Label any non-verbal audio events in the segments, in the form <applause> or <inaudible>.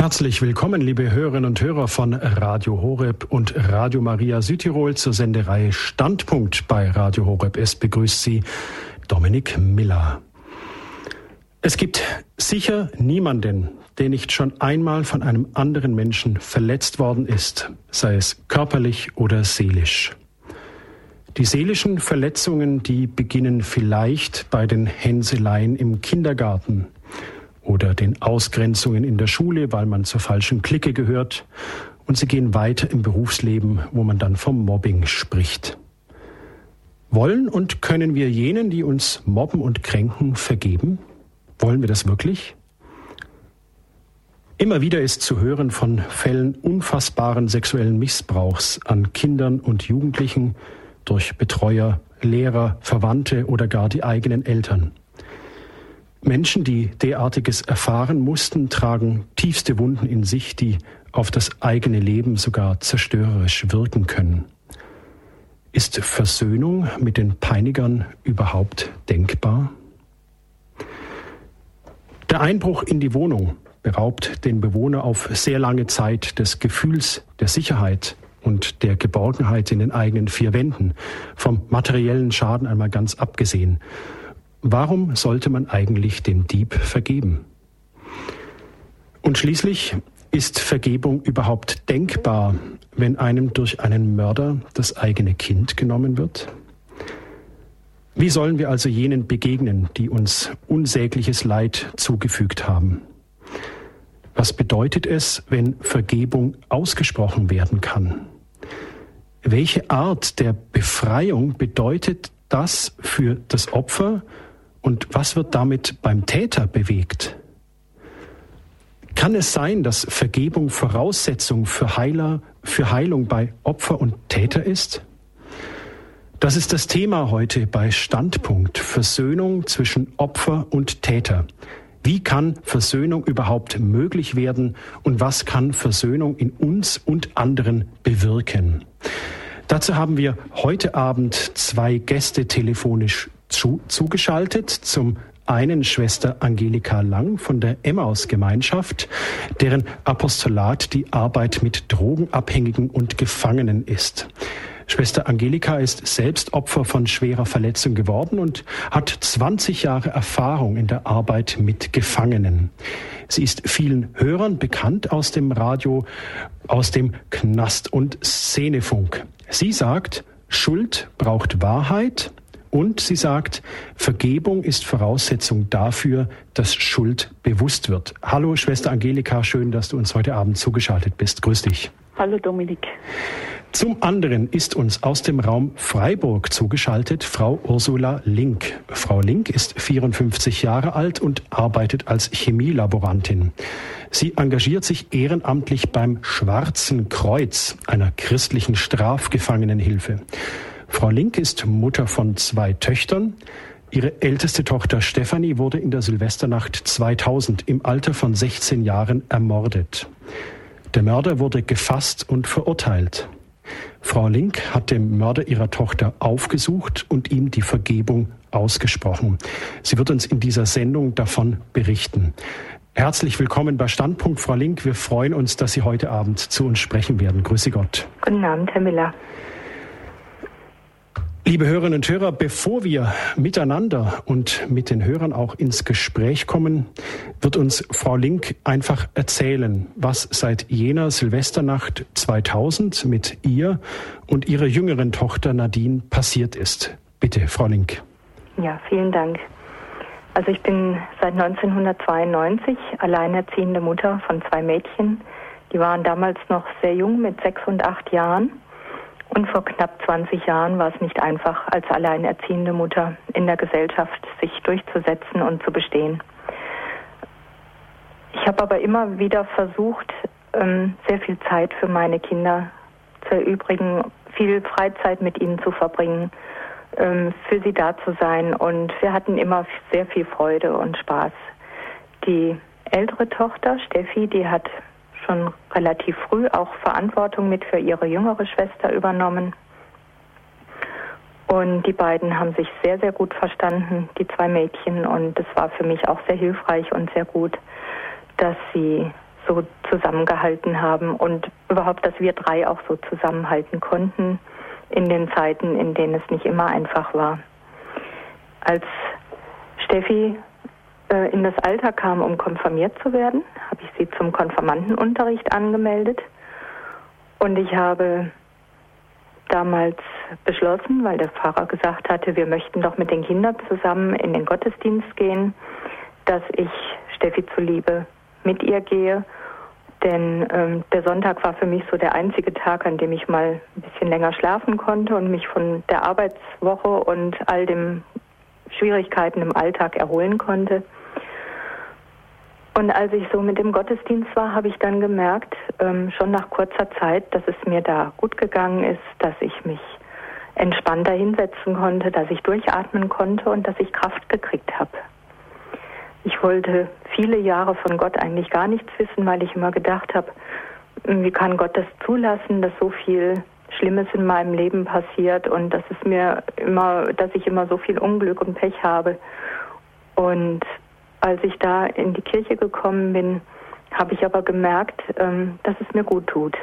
Herzlich willkommen, liebe Hörerinnen und Hörer von Radio Horeb und Radio Maria Südtirol zur Sendereihe Standpunkt bei Radio Horeb. Es begrüßt Sie Dominik Miller. Es gibt sicher niemanden, der nicht schon einmal von einem anderen Menschen verletzt worden ist, sei es körperlich oder seelisch. Die seelischen Verletzungen, die beginnen vielleicht bei den Hänseleien im Kindergarten oder den Ausgrenzungen in der Schule, weil man zur falschen Clique gehört. Und sie gehen weiter im Berufsleben, wo man dann vom Mobbing spricht. Wollen und können wir jenen, die uns mobben und kränken, vergeben? Wollen wir das wirklich? Immer wieder ist zu hören von Fällen unfassbaren sexuellen Missbrauchs an Kindern und Jugendlichen durch Betreuer, Lehrer, Verwandte oder gar die eigenen Eltern. Menschen, die derartiges erfahren mussten, tragen tiefste Wunden in sich, die auf das eigene Leben sogar zerstörerisch wirken können. Ist Versöhnung mit den Peinigern überhaupt denkbar? Der Einbruch in die Wohnung beraubt den Bewohner auf sehr lange Zeit des Gefühls der Sicherheit und der Geborgenheit in den eigenen vier Wänden, vom materiellen Schaden einmal ganz abgesehen. Warum sollte man eigentlich dem Dieb vergeben? Und schließlich ist Vergebung überhaupt denkbar, wenn einem durch einen Mörder das eigene Kind genommen wird? Wie sollen wir also jenen begegnen, die uns unsägliches Leid zugefügt haben? Was bedeutet es, wenn Vergebung ausgesprochen werden kann? Welche Art der Befreiung bedeutet das für das Opfer und was wird damit beim Täter bewegt? Kann es sein, dass Vergebung Voraussetzung für Heiler, für Heilung bei Opfer und Täter ist? Das ist das Thema heute bei Standpunkt Versöhnung zwischen Opfer und Täter. Wie kann Versöhnung überhaupt möglich werden und was kann Versöhnung in uns und anderen bewirken? Dazu haben wir heute Abend zwei Gäste telefonisch zu, zugeschaltet. Zum einen Schwester Angelika Lang von der Emmaus-Gemeinschaft, deren Apostolat die Arbeit mit Drogenabhängigen und Gefangenen ist. Schwester Angelika ist selbst Opfer von schwerer Verletzung geworden und hat 20 Jahre Erfahrung in der Arbeit mit Gefangenen. Sie ist vielen Hörern bekannt aus dem Radio, aus dem Knast und Szenefunk. Sie sagt, Schuld braucht Wahrheit, und sie sagt, Vergebung ist Voraussetzung dafür, dass Schuld bewusst wird. Hallo, Schwester Angelika, schön, dass du uns heute Abend zugeschaltet bist. Grüß dich. Hallo, Dominik. Zum anderen ist uns aus dem Raum Freiburg zugeschaltet Frau Ursula Link. Frau Link ist 54 Jahre alt und arbeitet als Chemielaborantin. Sie engagiert sich ehrenamtlich beim Schwarzen Kreuz, einer christlichen Strafgefangenenhilfe. Frau Link ist Mutter von zwei Töchtern. Ihre älteste Tochter Stefanie wurde in der Silvesternacht 2000 im Alter von 16 Jahren ermordet. Der Mörder wurde gefasst und verurteilt. Frau Link hat den Mörder ihrer Tochter aufgesucht und ihm die Vergebung ausgesprochen. Sie wird uns in dieser Sendung davon berichten. Herzlich willkommen bei Standpunkt, Frau Link. Wir freuen uns, dass Sie heute Abend zu uns sprechen werden. Grüße Gott. Guten Abend, Herr Miller. Liebe Hörerinnen und Hörer, bevor wir miteinander und mit den Hörern auch ins Gespräch kommen, wird uns Frau Link einfach erzählen, was seit jener Silvesternacht 2000 mit ihr und ihrer jüngeren Tochter Nadine passiert ist. Bitte, Frau Link. Ja, vielen Dank. Also ich bin seit 1992 alleinerziehende Mutter von zwei Mädchen. Die waren damals noch sehr jung mit sechs und acht Jahren. Und vor knapp 20 Jahren war es nicht einfach, als alleinerziehende Mutter in der Gesellschaft sich durchzusetzen und zu bestehen. Ich habe aber immer wieder versucht, ähm, sehr viel Zeit für meine Kinder zu erübrigen, viel Freizeit mit ihnen zu verbringen, ähm, für sie da zu sein. Und wir hatten immer sehr viel Freude und Spaß. Die ältere Tochter, Steffi, die hat schon relativ früh auch Verantwortung mit für ihre jüngere Schwester übernommen. Und die beiden haben sich sehr, sehr gut verstanden, die zwei Mädchen. Und es war für mich auch sehr hilfreich und sehr gut, dass sie so zusammengehalten haben und überhaupt, dass wir drei auch so zusammenhalten konnten in den Zeiten, in denen es nicht immer einfach war. Als Steffi äh, in das Alter kam, um konfirmiert zu werden, habe ich sie zum Konfirmandenunterricht angemeldet und ich habe damals beschlossen, weil der Pfarrer gesagt hatte, wir möchten doch mit den Kindern zusammen in den Gottesdienst gehen, dass ich Steffi zuliebe mit ihr gehe. Denn ähm, der Sonntag war für mich so der einzige Tag, an dem ich mal ein bisschen länger schlafen konnte und mich von der Arbeitswoche und all den Schwierigkeiten im Alltag erholen konnte. Und als ich so mit dem Gottesdienst war, habe ich dann gemerkt, ähm, schon nach kurzer Zeit, dass es mir da gut gegangen ist, dass ich mich entspannter hinsetzen konnte, dass ich durchatmen konnte und dass ich Kraft gekriegt habe. Ich wollte viele Jahre von Gott eigentlich gar nichts wissen, weil ich immer gedacht habe, wie kann Gott das zulassen, dass so viel Schlimmes in meinem Leben passiert und dass es mir immer, dass ich immer so viel Unglück und Pech habe. Und als ich da in die Kirche gekommen bin, habe ich aber gemerkt, ähm, dass es mir gut tut.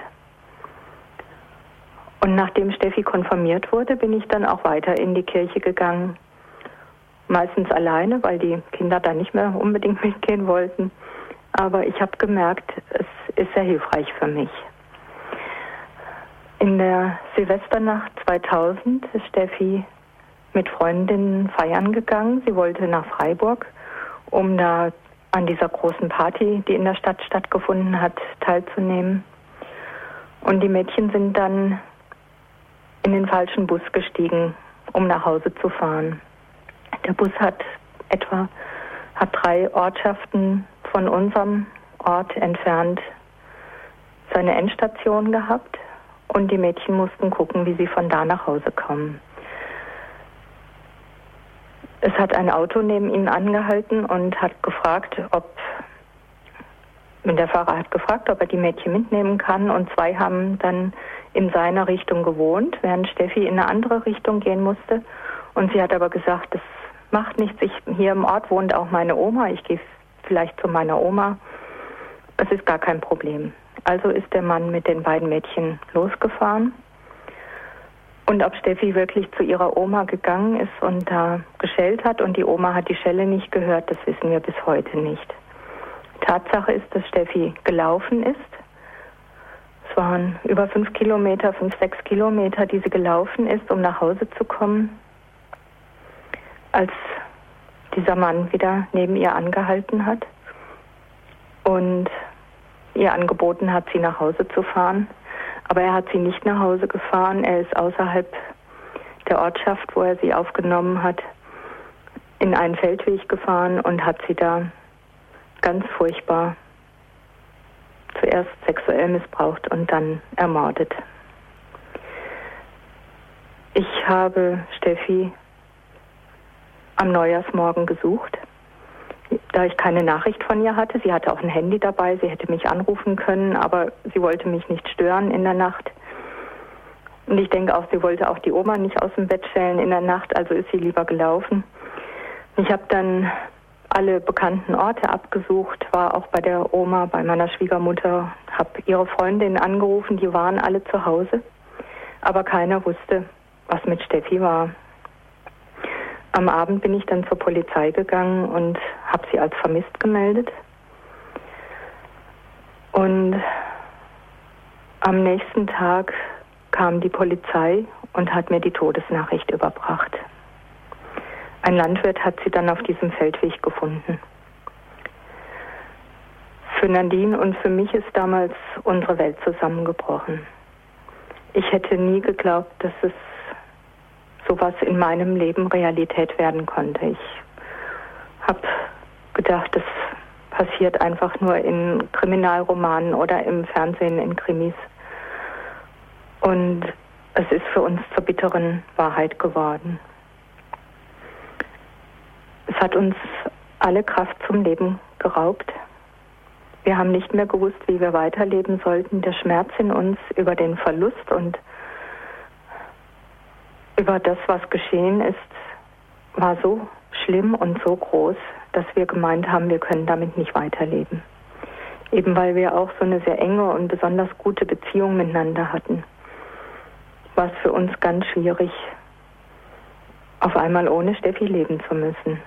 Und nachdem Steffi konfirmiert wurde, bin ich dann auch weiter in die Kirche gegangen. Meistens alleine, weil die Kinder da nicht mehr unbedingt <laughs> mitgehen wollten. Aber ich habe gemerkt, es ist sehr hilfreich für mich. In der Silvesternacht 2000 ist Steffi mit Freundinnen feiern gegangen. Sie wollte nach Freiburg um da an dieser großen Party, die in der Stadt stattgefunden hat, teilzunehmen. Und die Mädchen sind dann in den falschen Bus gestiegen, um nach Hause zu fahren. Der Bus hat etwa hat drei Ortschaften von unserem Ort entfernt seine Endstation gehabt und die Mädchen mussten gucken, wie sie von da nach Hause kommen. Es hat ein Auto neben ihnen angehalten und hat gefragt, ob der Fahrer hat gefragt, ob er die Mädchen mitnehmen kann und zwei haben dann in seiner Richtung gewohnt, während Steffi in eine andere Richtung gehen musste. Und sie hat aber gesagt, das macht nichts. Ich, hier im Ort wohnt auch meine Oma. Ich gehe vielleicht zu meiner Oma. Es ist gar kein Problem. Also ist der Mann mit den beiden Mädchen losgefahren und ob Steffi wirklich zu ihrer Oma gegangen ist und da geschellt hat und die Oma hat die Schelle nicht gehört, das wissen wir bis heute nicht. Tatsache ist, dass Steffi gelaufen ist. Es waren über fünf Kilometer, fünf, sechs Kilometer, die sie gelaufen ist, um nach Hause zu kommen, als dieser Mann wieder neben ihr angehalten hat und ihr angeboten hat, sie nach Hause zu fahren. Aber er hat sie nicht nach Hause gefahren. Er ist außerhalb der Ortschaft, wo er sie aufgenommen hat, in einen Feldweg gefahren und hat sie da ganz furchtbar zuerst sexuell missbraucht und dann ermordet. Ich habe Steffi am Neujahrsmorgen gesucht da ich keine Nachricht von ihr hatte. Sie hatte auch ein Handy dabei, sie hätte mich anrufen können, aber sie wollte mich nicht stören in der Nacht. Und ich denke auch, sie wollte auch die Oma nicht aus dem Bett stellen in der Nacht, also ist sie lieber gelaufen. Ich habe dann alle bekannten Orte abgesucht, war auch bei der Oma, bei meiner Schwiegermutter, habe ihre Freundinnen angerufen, die waren alle zu Hause, aber keiner wusste, was mit Steffi war. Am Abend bin ich dann zur Polizei gegangen und habe sie als vermisst gemeldet. Und am nächsten Tag kam die Polizei und hat mir die Todesnachricht überbracht. Ein Landwirt hat sie dann auf diesem Feldweg gefunden. Für Nadine und für mich ist damals unsere Welt zusammengebrochen. Ich hätte nie geglaubt, dass es sowas in meinem Leben Realität werden konnte. Ich habe gedacht, das passiert einfach nur in Kriminalromanen oder im Fernsehen in Krimis. Und es ist für uns zur bitteren Wahrheit geworden. Es hat uns alle Kraft zum Leben geraubt. Wir haben nicht mehr gewusst, wie wir weiterleben sollten. Der Schmerz in uns über den Verlust und über das, was geschehen ist, war so schlimm und so groß, dass wir gemeint haben, wir können damit nicht weiterleben. Eben weil wir auch so eine sehr enge und besonders gute Beziehung miteinander hatten, war es für uns ganz schwierig, auf einmal ohne Steffi leben zu müssen.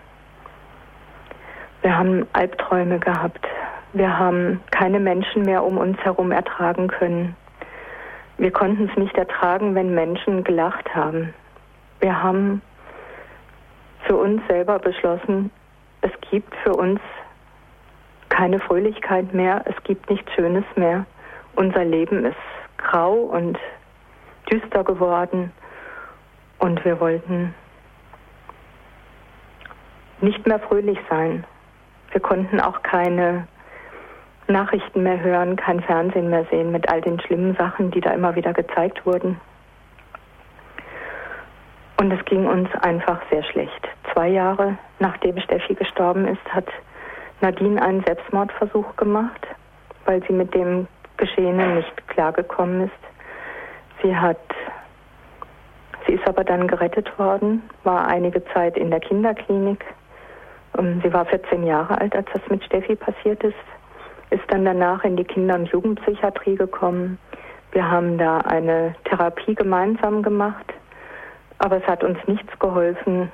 Wir haben Albträume gehabt. Wir haben keine Menschen mehr um uns herum ertragen können. Wir konnten es nicht ertragen, wenn Menschen gelacht haben. Wir haben für uns selber beschlossen, es gibt für uns keine Fröhlichkeit mehr, es gibt nichts Schönes mehr. Unser Leben ist grau und düster geworden und wir wollten nicht mehr fröhlich sein. Wir konnten auch keine Nachrichten mehr hören, kein Fernsehen mehr sehen mit all den schlimmen Sachen, die da immer wieder gezeigt wurden. Und es ging uns einfach sehr schlecht. Zwei Jahre nachdem Steffi gestorben ist, hat Nadine einen Selbstmordversuch gemacht, weil sie mit dem Geschehenen nicht klargekommen ist. Sie hat, sie ist aber dann gerettet worden, war einige Zeit in der Kinderklinik. Ähm, sie war 14 Jahre alt, als das mit Steffi passiert ist, ist dann danach in die Kinder- und Jugendpsychiatrie gekommen. Wir haben da eine Therapie gemeinsam gemacht, aber es hat uns nichts geholfen.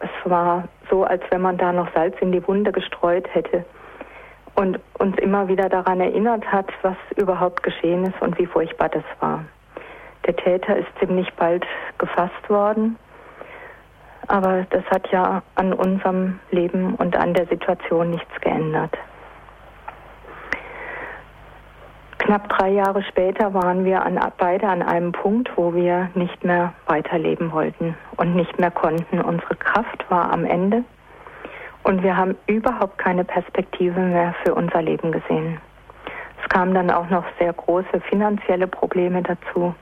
Es war so, als wenn man da noch Salz in die Wunde gestreut hätte und uns immer wieder daran erinnert hat, was überhaupt geschehen ist und wie furchtbar das war. Der Täter ist ziemlich bald gefasst worden, aber das hat ja an unserem Leben und an der Situation nichts geändert. Knapp drei Jahre später waren wir an, beide an einem Punkt, wo wir nicht mehr weiterleben wollten und nicht mehr konnten. Unsere Kraft war am Ende und wir haben überhaupt keine Perspektive mehr für unser Leben gesehen. Es kamen dann auch noch sehr große finanzielle Probleme dazu.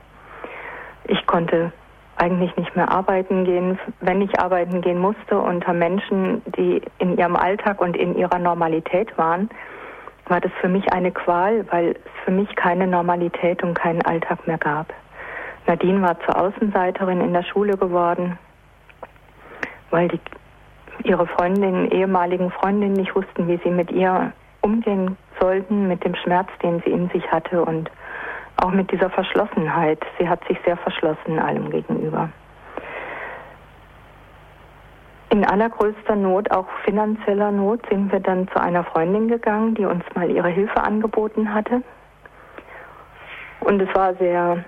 Ich konnte eigentlich nicht mehr arbeiten gehen. Wenn ich arbeiten gehen musste unter Menschen, die in ihrem Alltag und in ihrer Normalität waren, war das für mich eine Qual, weil es für mich keine Normalität und keinen Alltag mehr gab. Nadine war zur Außenseiterin in der Schule geworden, weil die, ihre Freundinnen, ehemaligen Freundinnen nicht wussten, wie sie mit ihr umgehen sollten, mit dem Schmerz, den sie in sich hatte und auch mit dieser Verschlossenheit. Sie hat sich sehr verschlossen allem gegenüber in allergrößter Not, auch finanzieller Not, sind wir dann zu einer Freundin gegangen, die uns mal ihre Hilfe angeboten hatte. Und es war sehr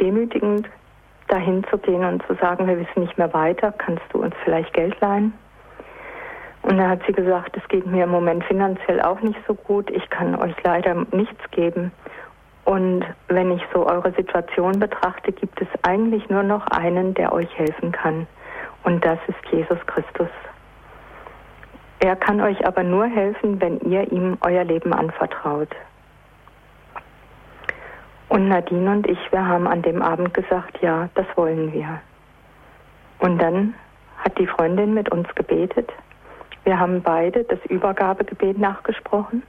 demütigend, dahin zu gehen und zu sagen, wir wissen nicht mehr weiter, kannst du uns vielleicht Geld leihen? Und da hat sie gesagt, es geht mir im Moment finanziell auch nicht so gut, ich kann euch leider nichts geben. Und wenn ich so eure Situation betrachte, gibt es eigentlich nur noch einen, der euch helfen kann. Und das ist Jesus Christus. Er kann euch aber nur helfen, wenn ihr ihm euer Leben anvertraut. Und Nadine und ich, wir haben an dem Abend gesagt, ja, das wollen wir. Und dann hat die Freundin mit uns gebetet. Wir haben beide das Übergabegebet nachgesprochen.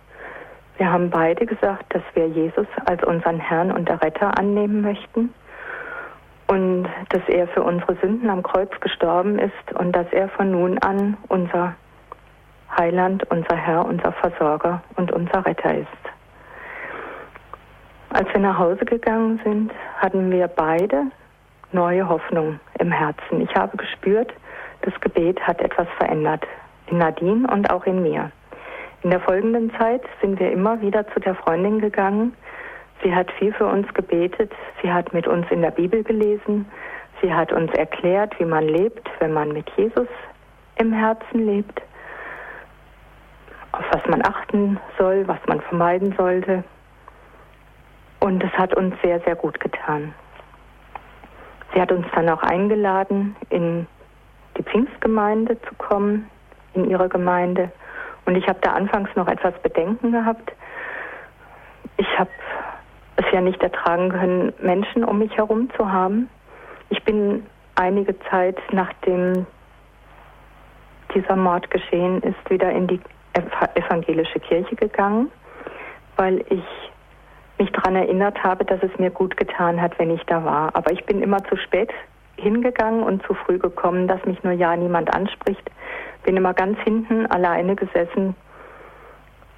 Wir haben beide gesagt, dass wir Jesus als unseren Herrn und Retter annehmen möchten und dass er für unsere Sünden am Kreuz gestorben ist und dass er von nun an unser Heiland, unser Herr, unser Versorger und unser Retter ist. Als wir nach Hause gegangen sind, hatten wir beide neue Hoffnung im Herzen. Ich habe gespürt, das Gebet hat etwas verändert. In Nadine und auch in mir. In der folgenden Zeit sind wir immer wieder zu der Freundin gegangen, Sie hat viel für uns gebetet. Sie hat mit uns in der Bibel gelesen. Sie hat uns erklärt, wie man lebt, wenn man mit Jesus im Herzen lebt, auf was man achten soll, was man vermeiden sollte. Und es hat uns sehr, sehr gut getan. Sie hat uns dann auch eingeladen, in die Pfingstgemeinde zu kommen, in ihre Gemeinde. Und ich habe da anfangs noch etwas Bedenken gehabt. Ich habe ja nicht ertragen können, Menschen um mich herum zu haben. Ich bin einige Zeit nachdem dieser Mord geschehen ist, wieder in die evangelische Kirche gegangen, weil ich mich daran erinnert habe, dass es mir gut getan hat, wenn ich da war. Aber ich bin immer zu spät hingegangen und zu früh gekommen, dass mich nur ja niemand anspricht. Bin immer ganz hinten alleine gesessen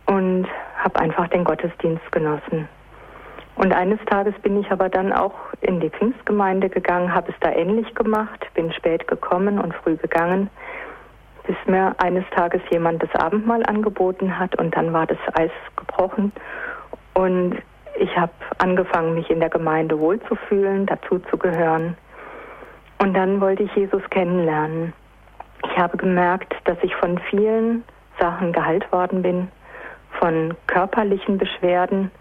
und habe einfach den Gottesdienst genossen. Und eines Tages bin ich aber dann auch in die Pfingstgemeinde gegangen, habe es da ähnlich gemacht, bin spät gekommen und früh gegangen, bis mir eines Tages jemand das Abendmahl angeboten hat und dann war das Eis gebrochen und ich habe angefangen, mich in der Gemeinde wohlzufühlen, dazu zu gehören. Und dann wollte ich Jesus kennenlernen. Ich habe gemerkt, dass ich von vielen Sachen geheilt worden bin, von körperlichen Beschwerden.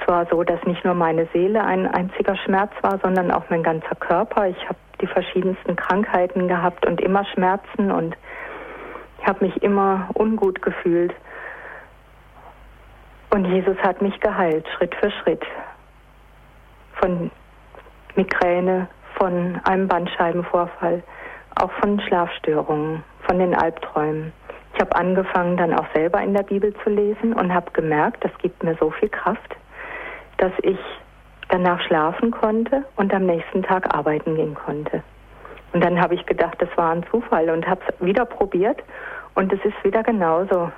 Es war so, dass nicht nur meine Seele ein einziger Schmerz war, sondern auch mein ganzer Körper. Ich habe die verschiedensten Krankheiten gehabt und immer Schmerzen und ich habe mich immer ungut gefühlt. Und Jesus hat mich geheilt, Schritt für Schritt. Von Migräne, von einem Bandscheibenvorfall, auch von Schlafstörungen, von den Albträumen. Ich habe angefangen, dann auch selber in der Bibel zu lesen und habe gemerkt, das gibt mir so viel Kraft, dass ich danach schlafen konnte und am nächsten Tag arbeiten gehen konnte. Und dann habe ich gedacht, das war ein Zufall und habe es wieder probiert und es ist wieder genauso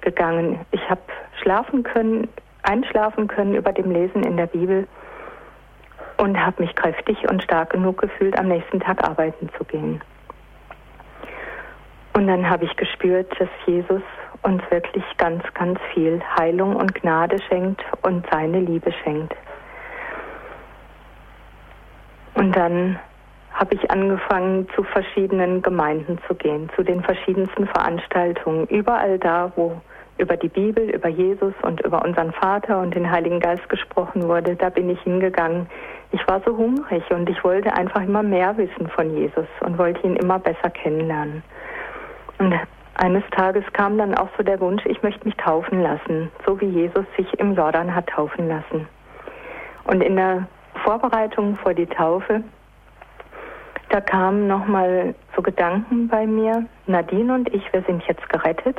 gegangen. Ich habe schlafen können, einschlafen können über dem Lesen in der Bibel und habe mich kräftig und stark genug gefühlt, am nächsten Tag arbeiten zu gehen. Und dann habe ich gespürt, dass Jesus uns wirklich ganz, ganz viel Heilung und Gnade schenkt und seine Liebe schenkt. Und dann habe ich angefangen, zu verschiedenen Gemeinden zu gehen, zu den verschiedensten Veranstaltungen, überall da, wo über die Bibel, über Jesus und über unseren Vater und den Heiligen Geist gesprochen wurde, da bin ich hingegangen. Ich war so hungrig und ich wollte einfach immer mehr wissen von Jesus und wollte ihn immer besser kennenlernen. Und eines Tages kam dann auch so der Wunsch, ich möchte mich taufen lassen, so wie Jesus sich im Jordan hat taufen lassen. Und in der Vorbereitung vor die Taufe, da kamen nochmal so Gedanken bei mir, Nadine und ich, wir sind jetzt gerettet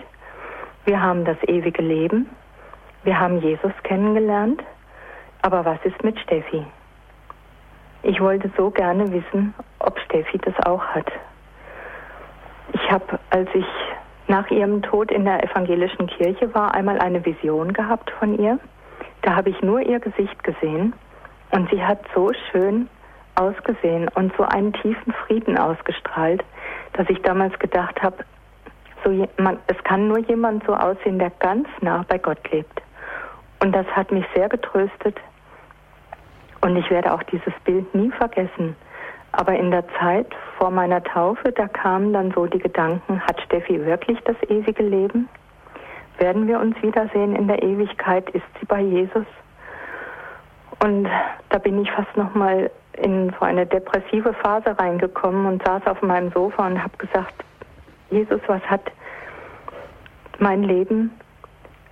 wir haben das ewige Leben. Wir haben Jesus kennengelernt. Aber was ist mit Steffi? Ich wollte so gerne wissen, ob Steffi das auch hat. Ich habe, als ich nach ihrem Tod in der evangelischen Kirche war, einmal eine Vision gehabt von ihr. Da habe ich nur ihr Gesicht gesehen und sie hat so schön ausgesehen und so einen tiefen Frieden ausgestrahlt, dass ich damals gedacht habe, so, man, es kann nur jemand so aussehen, der ganz nah bei Gott lebt. Und das hat mich sehr getröstet. Und ich werde auch dieses Bild nie vergessen. Aber in der Zeit vor meiner Taufe, da kamen dann so die Gedanken, hat Steffi wirklich das ewige Leben? Werden wir uns wiedersehen in der Ewigkeit? Ist sie bei Jesus? Und da bin ich fast nochmal in so eine depressive Phase reingekommen und saß auf meinem Sofa und habe gesagt, Jesus, was hat mein Leben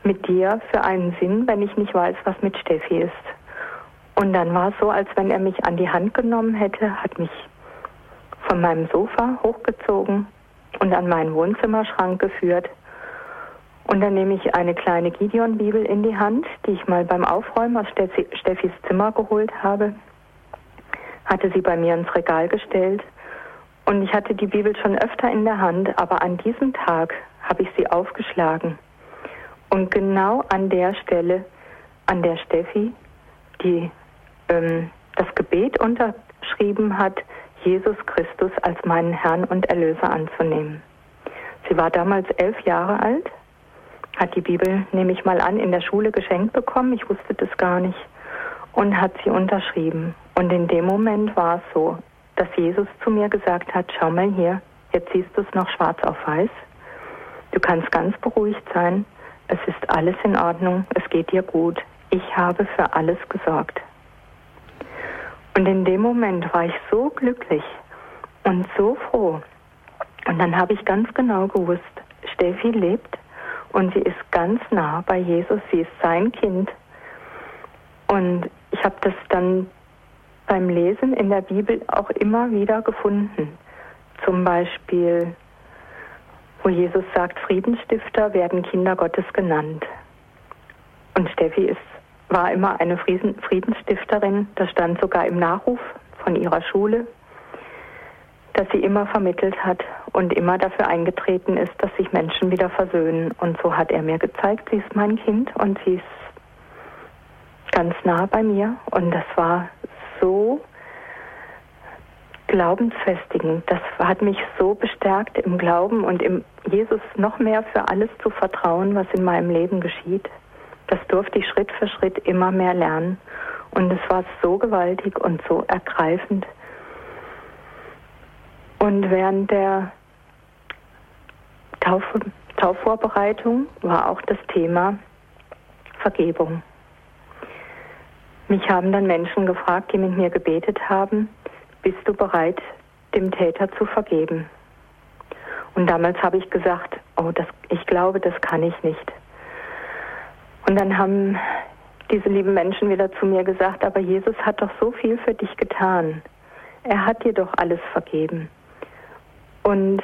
mit dir für einen Sinn, wenn ich nicht weiß, was mit Steffi ist? Und dann war es so, als wenn er mich an die Hand genommen hätte, hat mich von meinem Sofa hochgezogen und an meinen Wohnzimmerschrank geführt. Und dann nehme ich eine kleine Gideon-Bibel in die Hand, die ich mal beim Aufräumen aus Steffis Zimmer geholt habe, hatte sie bei mir ins Regal gestellt und ich hatte die Bibel schon öfter in der Hand, aber an diesem Tag habe ich sie aufgeschlagen. Und genau an der Stelle, an der Steffi, die ähm, das Gebet unterschrieben hat, Jesus Christus als meinen Herrn und Erlöser anzunehmen. Sie war damals elf Jahre alt, hat die Bibel, nehme ich mal an, in der Schule geschenkt bekommen, ich wusste das gar nicht, und hat sie unterschrieben. Und in dem Moment war es so, dass Jesus zu mir gesagt hat, schau mal hier, jetzt siehst du es noch schwarz auf weiß. Du kannst ganz beruhigt sein. Es ist alles in Ordnung. Es geht dir gut. Ich habe für alles gesorgt. Und in dem Moment war ich so glücklich und so froh. Und dann habe ich ganz genau gewusst, Steffi lebt und sie ist ganz nah bei Jesus. Sie ist sein Kind. Und ich habe das dann beim Lesen in der Bibel auch immer wieder gefunden. Zum Beispiel, wo Jesus sagt, Friedensstifter werden Kinder Gottes genannt. Und Steffi ist, war immer eine Friedensstifterin, das stand sogar im Nachruf von ihrer Schule. dass sie immer vermittelt hat und immer dafür eingetreten ist, dass sich Menschen wieder versöhnen. Und so hat er mir gezeigt, sie ist mein Kind und sie ist ganz nah bei mir. Und das war so glaubensfestigend. Das hat mich so bestärkt im Glauben und im Jesus noch mehr für alles zu vertrauen, was in meinem Leben geschieht. Das durfte ich Schritt für Schritt immer mehr lernen. Und es war so gewaltig und so ergreifend. Und während der Tauf Taufvorbereitung war auch das Thema Vergebung. Mich haben dann Menschen gefragt, die mit mir gebetet haben, bist du bereit, dem Täter zu vergeben? Und damals habe ich gesagt, oh, das, ich glaube, das kann ich nicht. Und dann haben diese lieben Menschen wieder zu mir gesagt, aber Jesus hat doch so viel für dich getan. Er hat dir doch alles vergeben. Und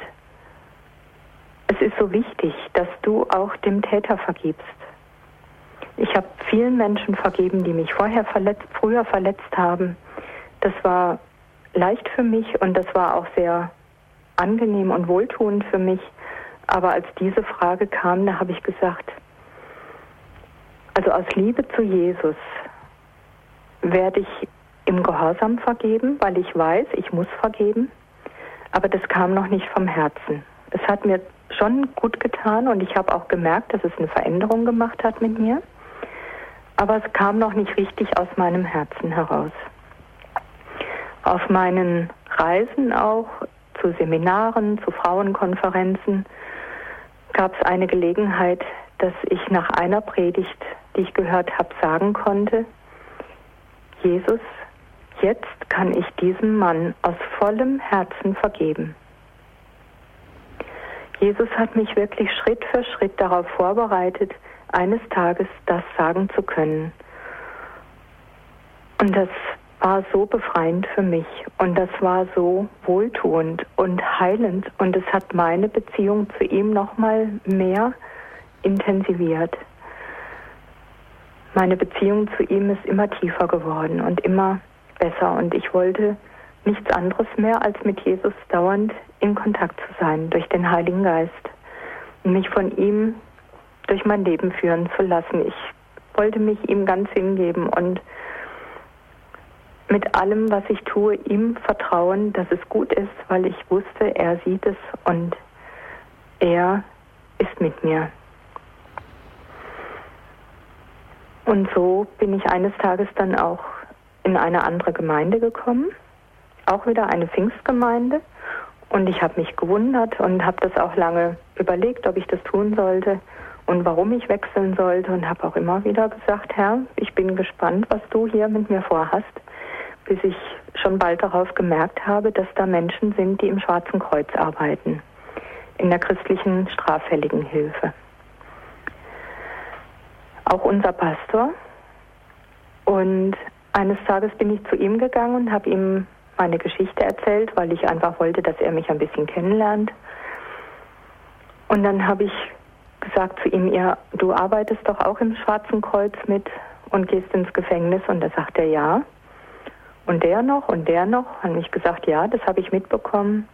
es ist so wichtig, dass du auch dem Täter vergibst. Ich habe vielen Menschen vergeben, die mich vorher verletzt, früher verletzt haben. Das war leicht für mich und das war auch sehr angenehm und wohltuend für mich. Aber als diese Frage kam, da habe ich gesagt, also aus Liebe zu Jesus werde ich im Gehorsam vergeben, weil ich weiß, ich muss vergeben. Aber das kam noch nicht vom Herzen. Es hat mir schon gut getan und ich habe auch gemerkt, dass es eine Veränderung gemacht hat mit mir. Aber es kam noch nicht richtig aus meinem Herzen heraus. Auf meinen Reisen auch zu Seminaren, zu Frauenkonferenzen gab es eine Gelegenheit, dass ich nach einer Predigt, die ich gehört habe, sagen konnte, Jesus, jetzt kann ich diesem Mann aus vollem Herzen vergeben. Jesus hat mich wirklich Schritt für Schritt darauf vorbereitet, eines Tages das sagen zu können. Und das war so befreiend für mich und das war so wohltuend und heilend und es hat meine Beziehung zu ihm noch mal mehr intensiviert. Meine Beziehung zu ihm ist immer tiefer geworden und immer besser und ich wollte nichts anderes mehr, als mit Jesus dauernd in Kontakt zu sein durch den Heiligen Geist und mich von ihm durch mein Leben führen zu lassen. Ich wollte mich ihm ganz hingeben und mit allem, was ich tue, ihm vertrauen, dass es gut ist, weil ich wusste, er sieht es und er ist mit mir. Und so bin ich eines Tages dann auch in eine andere Gemeinde gekommen, auch wieder eine Pfingstgemeinde. Und ich habe mich gewundert und habe das auch lange überlegt, ob ich das tun sollte und warum ich wechseln sollte und habe auch immer wieder gesagt, Herr, ich bin gespannt, was du hier mit mir vorhast bis ich schon bald darauf gemerkt habe, dass da Menschen sind, die im Schwarzen Kreuz arbeiten, in der christlichen straffälligen Hilfe. Auch unser Pastor. Und eines Tages bin ich zu ihm gegangen und habe ihm meine Geschichte erzählt, weil ich einfach wollte, dass er mich ein bisschen kennenlernt. Und dann habe ich gesagt zu ihm, ja, du arbeitest doch auch im Schwarzen Kreuz mit und gehst ins Gefängnis. Und da sagt er, ja. Und der noch und der noch, haben mich gesagt, ja, das habe ich mitbekommen.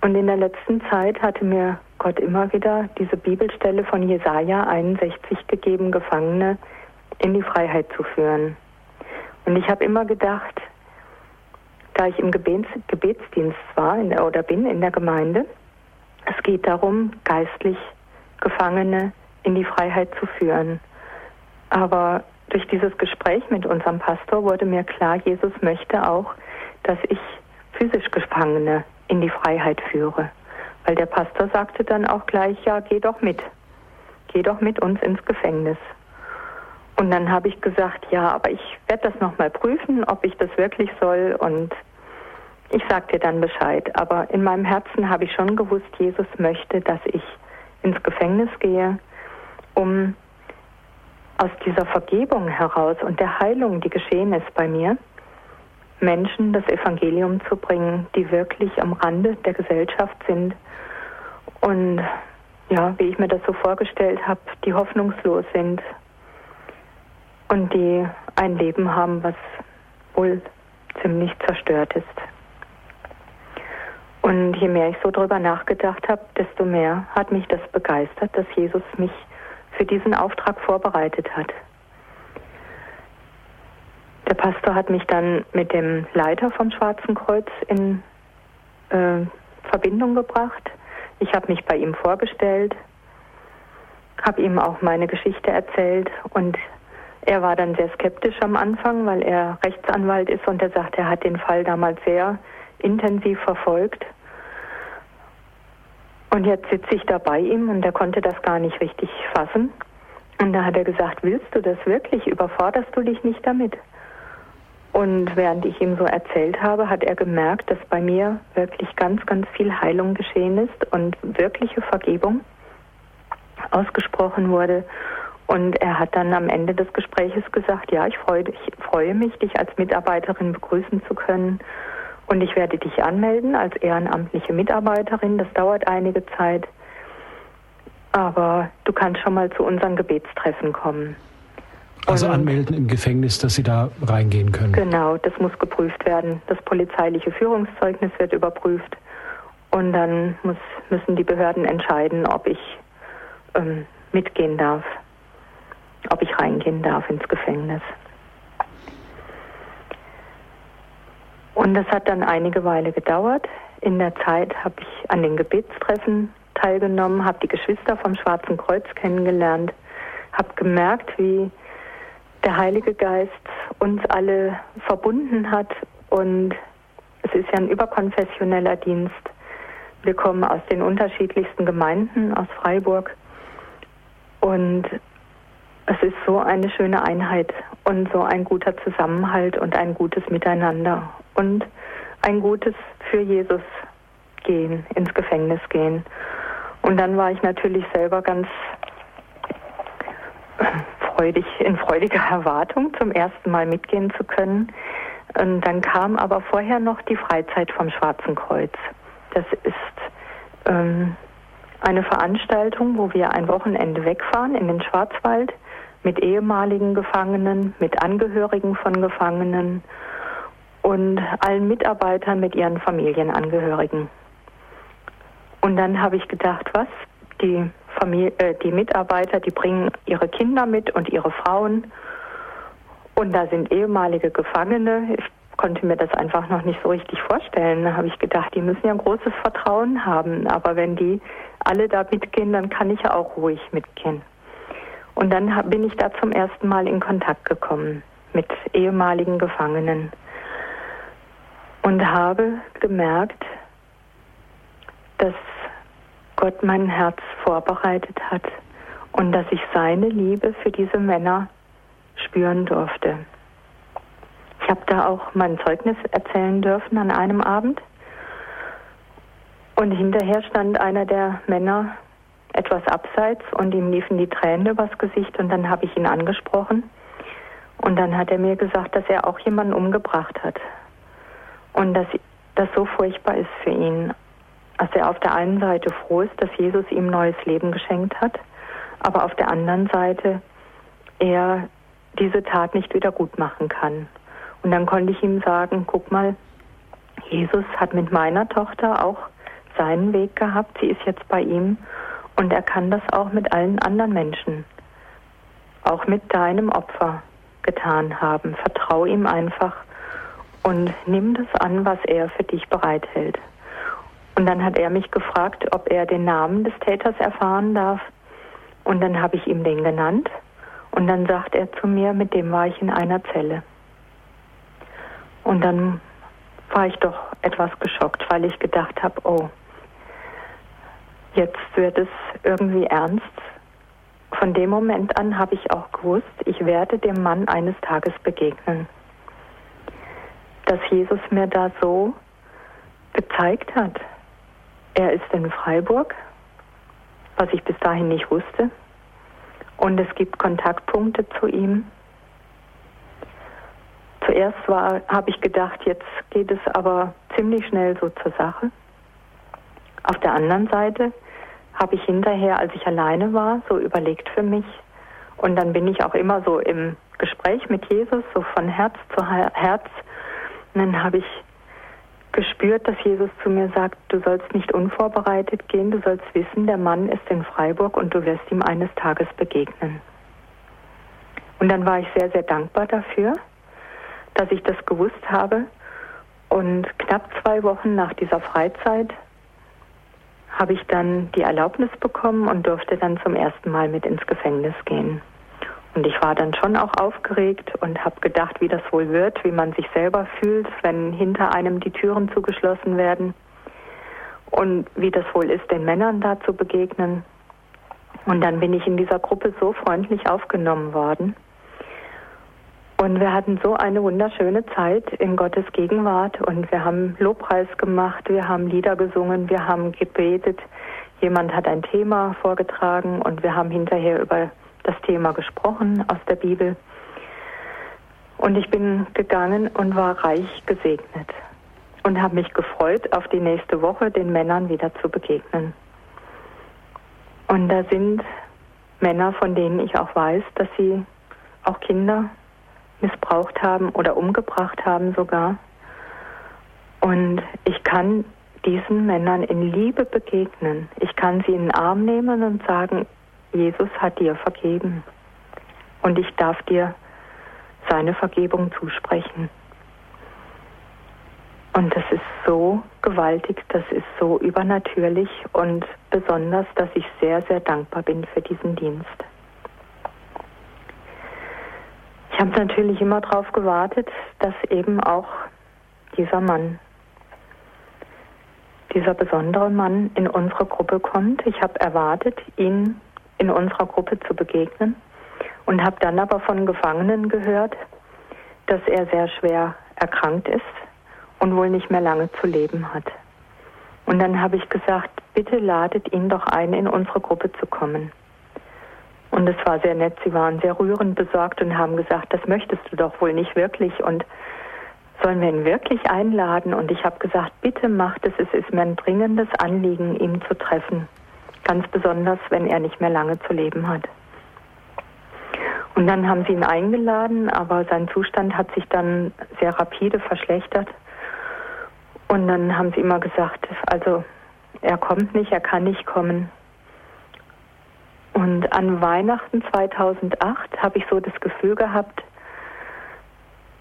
Und in der letzten Zeit hatte mir Gott immer wieder diese Bibelstelle von Jesaja 61 gegeben, Gefangene in die Freiheit zu führen. Und ich habe immer gedacht, da ich im Gebets, Gebetsdienst war der, oder bin in der Gemeinde, es geht darum, geistlich Gefangene in die Freiheit zu führen. Aber durch dieses Gespräch mit unserem Pastor wurde mir klar, Jesus möchte auch, dass ich physisch Gefangene in die Freiheit führe. Weil der Pastor sagte dann auch gleich, ja, geh doch mit. Geh doch mit uns ins Gefängnis. Und dann habe ich gesagt, ja, aber ich werde das nochmal prüfen, ob ich das wirklich soll. Und ich sage dir dann Bescheid. Aber in meinem Herzen habe ich schon gewusst, Jesus möchte, dass ich ins Gefängnis gehe, um aus dieser Vergebung heraus und der Heilung, die geschehen ist bei mir, Menschen das Evangelium zu bringen, die wirklich am Rande der Gesellschaft sind und ja, wie ich mir das so vorgestellt habe, die hoffnungslos sind und die ein Leben haben, was wohl ziemlich zerstört ist. Und je mehr ich so drüber nachgedacht habe, desto mehr hat mich das begeistert, dass Jesus mich für diesen Auftrag vorbereitet hat. Der Pastor hat mich dann mit dem Leiter vom Schwarzen Kreuz in äh, Verbindung gebracht. Ich habe mich bei ihm vorgestellt, habe ihm auch meine Geschichte erzählt und er war dann sehr skeptisch am Anfang, weil er Rechtsanwalt ist und er sagt, er hat den Fall damals sehr intensiv verfolgt. Und jetzt sitze ich da bei ihm und er konnte das gar nicht richtig fassen. Und da hat er gesagt, willst du das wirklich? Überforderst du dich nicht damit? Und während ich ihm so erzählt habe, hat er gemerkt, dass bei mir wirklich ganz, ganz viel Heilung geschehen ist und wirkliche Vergebung ausgesprochen wurde. Und er hat dann am Ende des Gespräches gesagt, ja, ich freue, ich freue mich, dich als Mitarbeiterin begrüßen zu können. Und ich werde dich anmelden als ehrenamtliche Mitarbeiterin. Das dauert einige Zeit. Aber du kannst schon mal zu unseren Gebetstreffen kommen. Also anmelden im Gefängnis, dass Sie da reingehen können. Genau, das muss geprüft werden. Das polizeiliche Führungszeugnis wird überprüft und dann muss, müssen die Behörden entscheiden, ob ich ähm, mitgehen darf, ob ich reingehen darf ins Gefängnis. Und das hat dann einige Weile gedauert. In der Zeit habe ich an den Gebetstreffen teilgenommen, habe die Geschwister vom Schwarzen Kreuz kennengelernt, habe gemerkt, wie der Heilige Geist uns alle verbunden hat und es ist ja ein überkonfessioneller Dienst. Wir kommen aus den unterschiedlichsten Gemeinden aus Freiburg und es ist so eine schöne Einheit und so ein guter Zusammenhalt und ein gutes Miteinander und ein gutes für Jesus gehen, ins Gefängnis gehen. Und dann war ich natürlich selber ganz freudig, in freudiger <laughs> Erwartung, zum ersten Mal mitgehen zu können. Und dann kam aber vorher noch die Freizeit vom Schwarzen Kreuz. Das ist ähm, eine Veranstaltung, wo wir ein Wochenende wegfahren in den Schwarzwald mit ehemaligen Gefangenen, mit Angehörigen von Gefangenen und allen Mitarbeitern mit ihren Familienangehörigen. Und dann habe ich gedacht, was? Die Familie, äh, die Mitarbeiter, die bringen ihre Kinder mit und ihre Frauen. Und da sind ehemalige Gefangene. Ich konnte mir das einfach noch nicht so richtig vorstellen. Da habe ich gedacht, die müssen ja ein großes Vertrauen haben. Aber wenn die alle da mitgehen, dann kann ich ja auch ruhig mitgehen. Und dann bin ich da zum ersten Mal in Kontakt gekommen mit ehemaligen Gefangenen und habe gemerkt, dass Gott mein Herz vorbereitet hat und dass ich seine Liebe für diese Männer spüren durfte. Ich habe da auch mein Zeugnis erzählen dürfen an einem Abend. Und hinterher stand einer der Männer etwas abseits und ihm liefen die Tränen übers Gesicht und dann habe ich ihn angesprochen. Und dann hat er mir gesagt, dass er auch jemanden umgebracht hat. Und dass das so furchtbar ist für ihn dass er auf der einen Seite froh ist, dass Jesus ihm neues Leben geschenkt hat, aber auf der anderen Seite er diese Tat nicht wieder gut machen kann. Und dann konnte ich ihm sagen, guck mal, Jesus hat mit meiner Tochter auch seinen Weg gehabt, sie ist jetzt bei ihm und er kann das auch mit allen anderen Menschen, auch mit deinem Opfer getan haben. Vertrau ihm einfach und nimm das an, was er für dich bereithält. Und dann hat er mich gefragt, ob er den Namen des Täters erfahren darf. Und dann habe ich ihm den genannt. Und dann sagt er zu mir, mit dem war ich in einer Zelle. Und dann war ich doch etwas geschockt, weil ich gedacht habe, oh, jetzt wird es irgendwie ernst. Von dem Moment an habe ich auch gewusst, ich werde dem Mann eines Tages begegnen. Dass Jesus mir da so gezeigt hat, er ist in Freiburg, was ich bis dahin nicht wusste. Und es gibt Kontaktpunkte zu ihm. Zuerst habe ich gedacht, jetzt geht es aber ziemlich schnell so zur Sache. Auf der anderen Seite habe ich hinterher, als ich alleine war, so überlegt für mich. Und dann bin ich auch immer so im Gespräch mit Jesus, so von Herz zu Herz. Und dann habe ich gespürt, dass Jesus zu mir sagt, du sollst nicht unvorbereitet gehen, du sollst wissen, der Mann ist in Freiburg und du wirst ihm eines Tages begegnen. Und dann war ich sehr, sehr dankbar dafür, dass ich das gewusst habe. Und knapp zwei Wochen nach dieser Freizeit habe ich dann die Erlaubnis bekommen und durfte dann zum ersten Mal mit ins Gefängnis gehen. Und ich war dann schon auch aufgeregt und habe gedacht, wie das wohl wird, wie man sich selber fühlt, wenn hinter einem die Türen zugeschlossen werden und wie das wohl ist, den Männern da zu begegnen. Und dann bin ich in dieser Gruppe so freundlich aufgenommen worden. Und wir hatten so eine wunderschöne Zeit in Gottes Gegenwart und wir haben Lobpreis gemacht, wir haben Lieder gesungen, wir haben gebetet. Jemand hat ein Thema vorgetragen und wir haben hinterher über das Thema gesprochen aus der Bibel. Und ich bin gegangen und war reich gesegnet und habe mich gefreut, auf die nächste Woche den Männern wieder zu begegnen. Und da sind Männer, von denen ich auch weiß, dass sie auch Kinder missbraucht haben oder umgebracht haben sogar. Und ich kann diesen Männern in Liebe begegnen. Ich kann sie in den Arm nehmen und sagen, Jesus hat dir vergeben und ich darf dir seine Vergebung zusprechen. Und das ist so gewaltig, das ist so übernatürlich und besonders, dass ich sehr, sehr dankbar bin für diesen Dienst. Ich habe natürlich immer darauf gewartet, dass eben auch dieser Mann, dieser besondere Mann in unsere Gruppe kommt. Ich habe erwartet, ihn in unserer Gruppe zu begegnen und habe dann aber von Gefangenen gehört, dass er sehr schwer erkrankt ist und wohl nicht mehr lange zu leben hat. Und dann habe ich gesagt, bitte ladet ihn doch ein, in unsere Gruppe zu kommen. Und es war sehr nett, sie waren sehr rührend besorgt und haben gesagt, das möchtest du doch wohl nicht wirklich und sollen wir ihn wirklich einladen? Und ich habe gesagt, bitte macht es, es ist mir ein dringendes Anliegen, ihn zu treffen. Ganz besonders, wenn er nicht mehr lange zu leben hat. Und dann haben sie ihn eingeladen, aber sein Zustand hat sich dann sehr rapide verschlechtert. Und dann haben sie immer gesagt, also er kommt nicht, er kann nicht kommen. Und an Weihnachten 2008 habe ich so das Gefühl gehabt,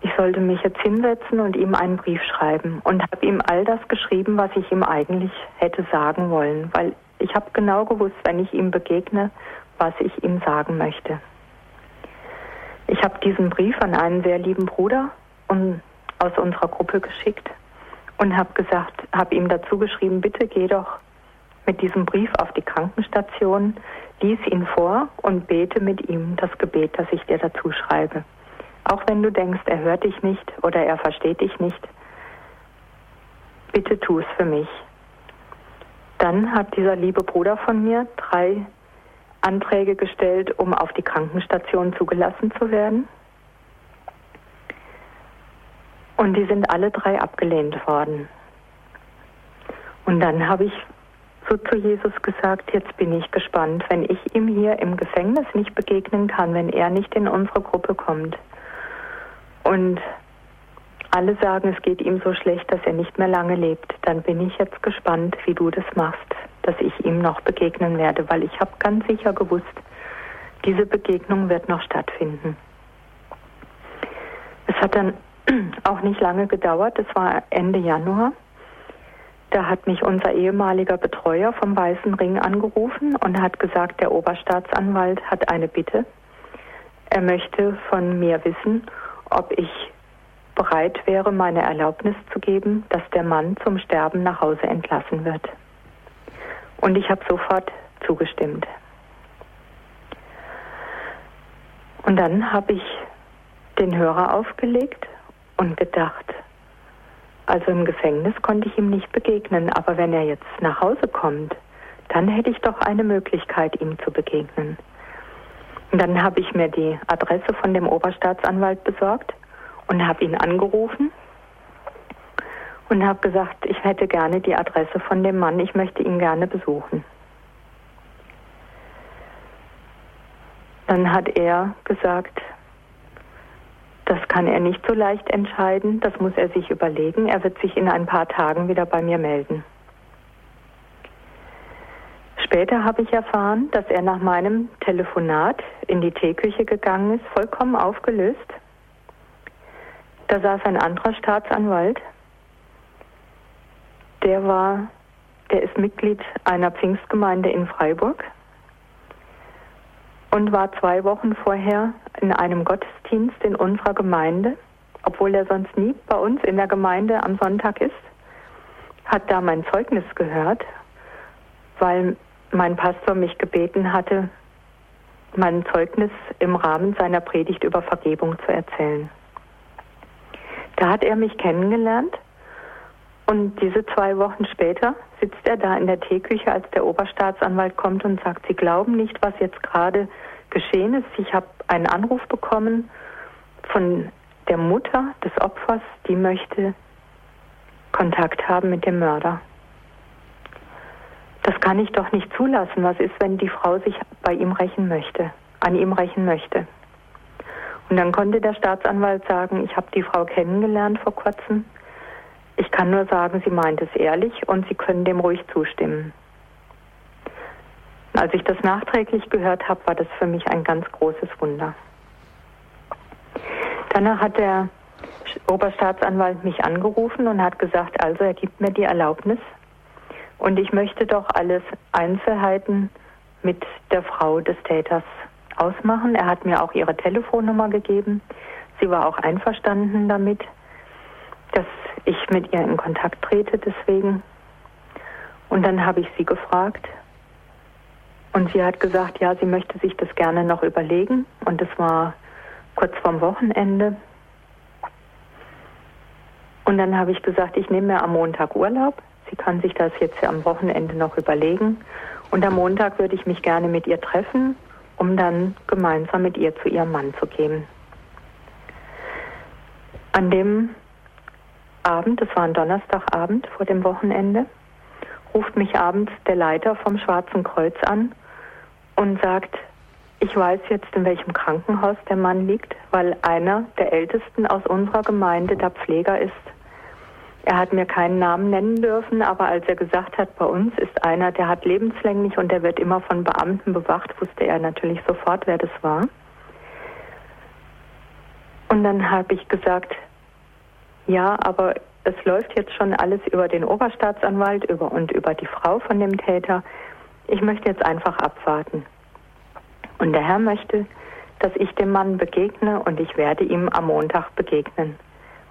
ich sollte mich jetzt hinsetzen und ihm einen Brief schreiben und habe ihm all das geschrieben, was ich ihm eigentlich hätte sagen wollen, weil ich habe genau gewusst, wenn ich ihm begegne, was ich ihm sagen möchte. Ich habe diesen Brief an einen sehr lieben Bruder aus unserer Gruppe geschickt und habe gesagt, habe ihm dazu geschrieben, bitte geh doch mit diesem Brief auf die Krankenstation, lies ihn vor und bete mit ihm das Gebet, das ich dir dazu schreibe. Auch wenn du denkst, er hört dich nicht oder er versteht dich nicht, bitte tu es für mich. Dann hat dieser liebe Bruder von mir drei Anträge gestellt, um auf die Krankenstation zugelassen zu werden. Und die sind alle drei abgelehnt worden. Und dann habe ich so zu Jesus gesagt, jetzt bin ich gespannt, wenn ich ihm hier im Gefängnis nicht begegnen kann, wenn er nicht in unsere Gruppe kommt. Und alle sagen, es geht ihm so schlecht, dass er nicht mehr lange lebt, dann bin ich jetzt gespannt, wie du das machst, dass ich ihm noch begegnen werde, weil ich habe ganz sicher gewusst, diese Begegnung wird noch stattfinden. Es hat dann <clears throat> auch nicht lange gedauert, es war Ende Januar. Da hat mich unser ehemaliger Betreuer vom Weißen Ring angerufen und hat gesagt, der Oberstaatsanwalt hat eine Bitte. Er möchte von mir wissen, ob ich bereit wäre, meine Erlaubnis zu geben, dass der Mann zum Sterben nach Hause entlassen wird. Und ich habe sofort zugestimmt. Und dann habe ich den Hörer aufgelegt und gedacht, also im Gefängnis konnte ich ihm nicht begegnen, aber wenn er jetzt nach Hause kommt, dann hätte ich doch eine Möglichkeit, ihm zu begegnen. Und dann habe ich mir die Adresse von dem Oberstaatsanwalt besorgt und habe ihn angerufen und habe gesagt, ich hätte gerne die Adresse von dem Mann, ich möchte ihn gerne besuchen. Dann hat er gesagt, Das kann er nicht so leicht entscheiden, das muss er sich überlegen. Er wird sich in ein paar Tagen wieder bei mir melden. Später habe ich erfahren, dass er nach meinem Telefonat in die Teeküche gegangen ist, vollkommen aufgelöst. Da saß ein anderer Staatsanwalt, der war, der ist Mitglied einer Pfingstgemeinde in Freiburg und war zwei Wochen vorher in einem Gottesdienst in unserer Gemeinde, obwohl er sonst nie bei uns in der Gemeinde am Sonntag ist, hat da mein Zeugnis gehört, weil mein Pastor mich gebeten hatte, mein Zeugnis im Rahmen seiner Predigt über Vergebung zu erzählen. Da hat er mich kennengelernt und diese zwei Wochen später sitzt er da in der Teeküche, als der Oberstaatsanwalt kommt und sagt, Sie glauben nicht, was jetzt gerade geschehen ist. Ich habe einen Anruf bekommen von der Mutter des Opfers, die möchte Kontakt haben mit dem Mörder. Das kann ich doch nicht zulassen. Was ist, wenn die Frau sich bei ihm rächen möchte, an ihm rächen möchte? Und dann konnte der Staatsanwalt sagen, ich habe die Frau kennengelernt vor kurzem. Ich kann nur sagen, sie meint es ehrlich und Sie können dem ruhig zustimmen. Als ich das nachträglich gehört habe, war das für mich ein ganz großes Wunder. Danach hat der Oberstaatsanwalt mich angerufen und hat gesagt, also er gibt mir die Erlaubnis und ich möchte doch alles Einzelheiten mit der Frau des Täters ausmachen. Er hat mir auch ihre Telefonnummer gegeben. Sie war auch einverstanden damit, dass ich mit ihr in Kontakt trete deswegen. Und dann habe ich sie gefragt, und sie hat gesagt, ja, sie möchte sich das gerne noch überlegen. Und es war kurz vorm Wochenende. Und dann habe ich gesagt, ich nehme mir am Montag Urlaub. Sie kann sich das jetzt am Wochenende noch überlegen. Und am Montag würde ich mich gerne mit ihr treffen, um dann gemeinsam mit ihr zu ihrem Mann zu gehen. An dem Abend, das war ein Donnerstagabend vor dem Wochenende, ruft mich abends der Leiter vom Schwarzen Kreuz an und sagt, ich weiß jetzt, in welchem Krankenhaus der Mann liegt, weil einer der Ältesten aus unserer Gemeinde der Pfleger ist. Er hat mir keinen Namen nennen dürfen, aber als er gesagt hat, bei uns ist einer, der hat lebenslänglich und der wird immer von Beamten bewacht, wusste er natürlich sofort, wer das war. Und dann habe ich gesagt, ja, aber es läuft jetzt schon alles über den Oberstaatsanwalt über und über die Frau von dem Täter ich möchte jetzt einfach abwarten. Und der Herr möchte, dass ich dem Mann begegne und ich werde ihm am Montag begegnen.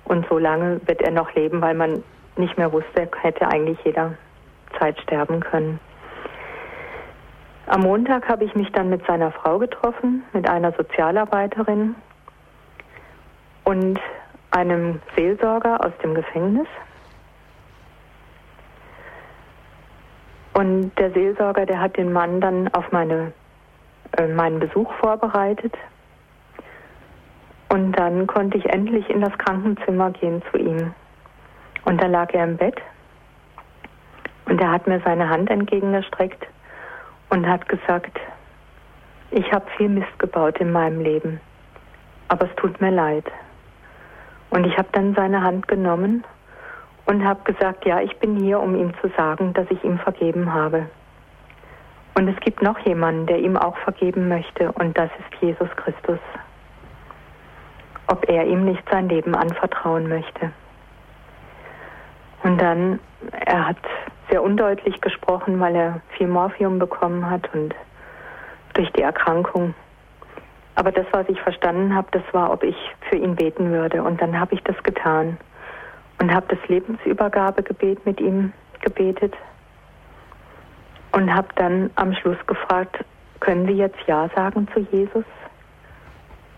Und so lange wird er noch leben, weil man nicht mehr wusste, er hätte eigentlich jederzeit sterben können. Am Montag habe ich mich dann mit seiner Frau getroffen, mit einer Sozialarbeiterin und einem Seelsorger aus dem Gefängnis. Und der Seelsorger, der hat den Mann dann auf meine, äh, meinen Besuch vorbereitet. Und dann konnte ich endlich in das Krankenzimmer gehen zu ihm. Und da lag er im Bett und er hat mir seine Hand entgegengestreckt und hat gesagt, ich habe viel Mist gebaut in meinem Leben, aber es tut mir leid. Und ich habe dann seine Hand genommen und habe gesagt, ja, ich bin hier, um ihm zu sagen, dass ich ihm vergeben habe. Und es gibt noch jemanden, der ihm auch vergeben möchte, und das ist Jesus Christus. Ob er ihm nicht sein Leben anvertrauen möchte. Und dann, er hat sehr undeutlich gesprochen, weil er viel Morphium bekommen hat und durch die Erkrankung. Aber das, was ich verstanden habe, das war, ob ich für ihn beten würde. Und dann habe ich das getan und habe das Lebensübergabegebet mit ihm gebetet und habe dann am Schluss gefragt, können Sie jetzt Ja sagen zu Jesus?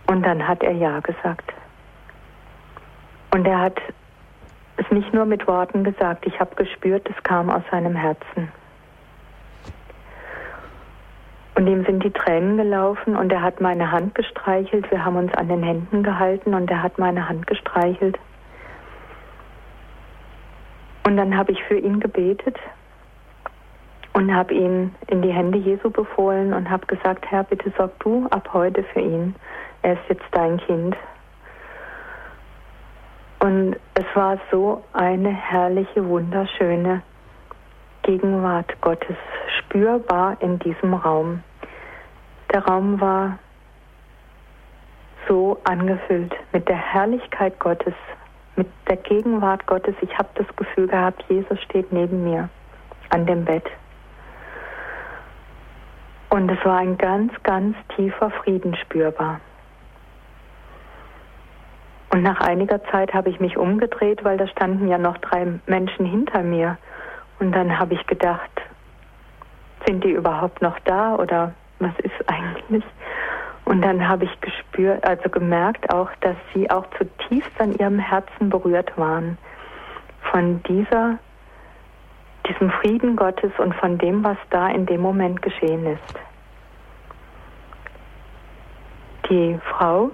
Und dann hat er Ja gesagt. Und er hat es nicht nur mit Worten gesagt, ich habe gespürt, es kam aus seinem Herzen. Und ihm sind die Tränen gelaufen und er hat meine Hand gestreichelt. Wir haben uns an den Händen gehalten und er hat meine Hand gestreichelt. Und dann habe ich für ihn gebetet und habe ihn in die Hände Jesu befohlen und habe gesagt, Herr, bitte sorg du ab heute für ihn. Er ist jetzt dein Kind. Und es war so eine herrliche, wunderschöne Gegenwart Gottes spürbar in diesem Raum. Der Raum war so angefüllt mit der Herrlichkeit Gottes, mit der Gegenwart Gottes. Ich habe das Gefühl gehabt, Jesus steht neben mir an dem Bett. Und es war ein ganz, ganz tiefer Frieden spürbar. Und nach einiger Zeit habe ich mich umgedreht, weil da standen ja noch drei Menschen hinter mir. Und dann habe ich gedacht, sind die überhaupt noch da oder was ist eigentlich? Und dann habe ich gespürt, also gemerkt auch, dass sie auch zutiefst an ihrem Herzen berührt waren von dieser, diesem Frieden Gottes und von dem, was da in dem Moment geschehen ist. Die Frau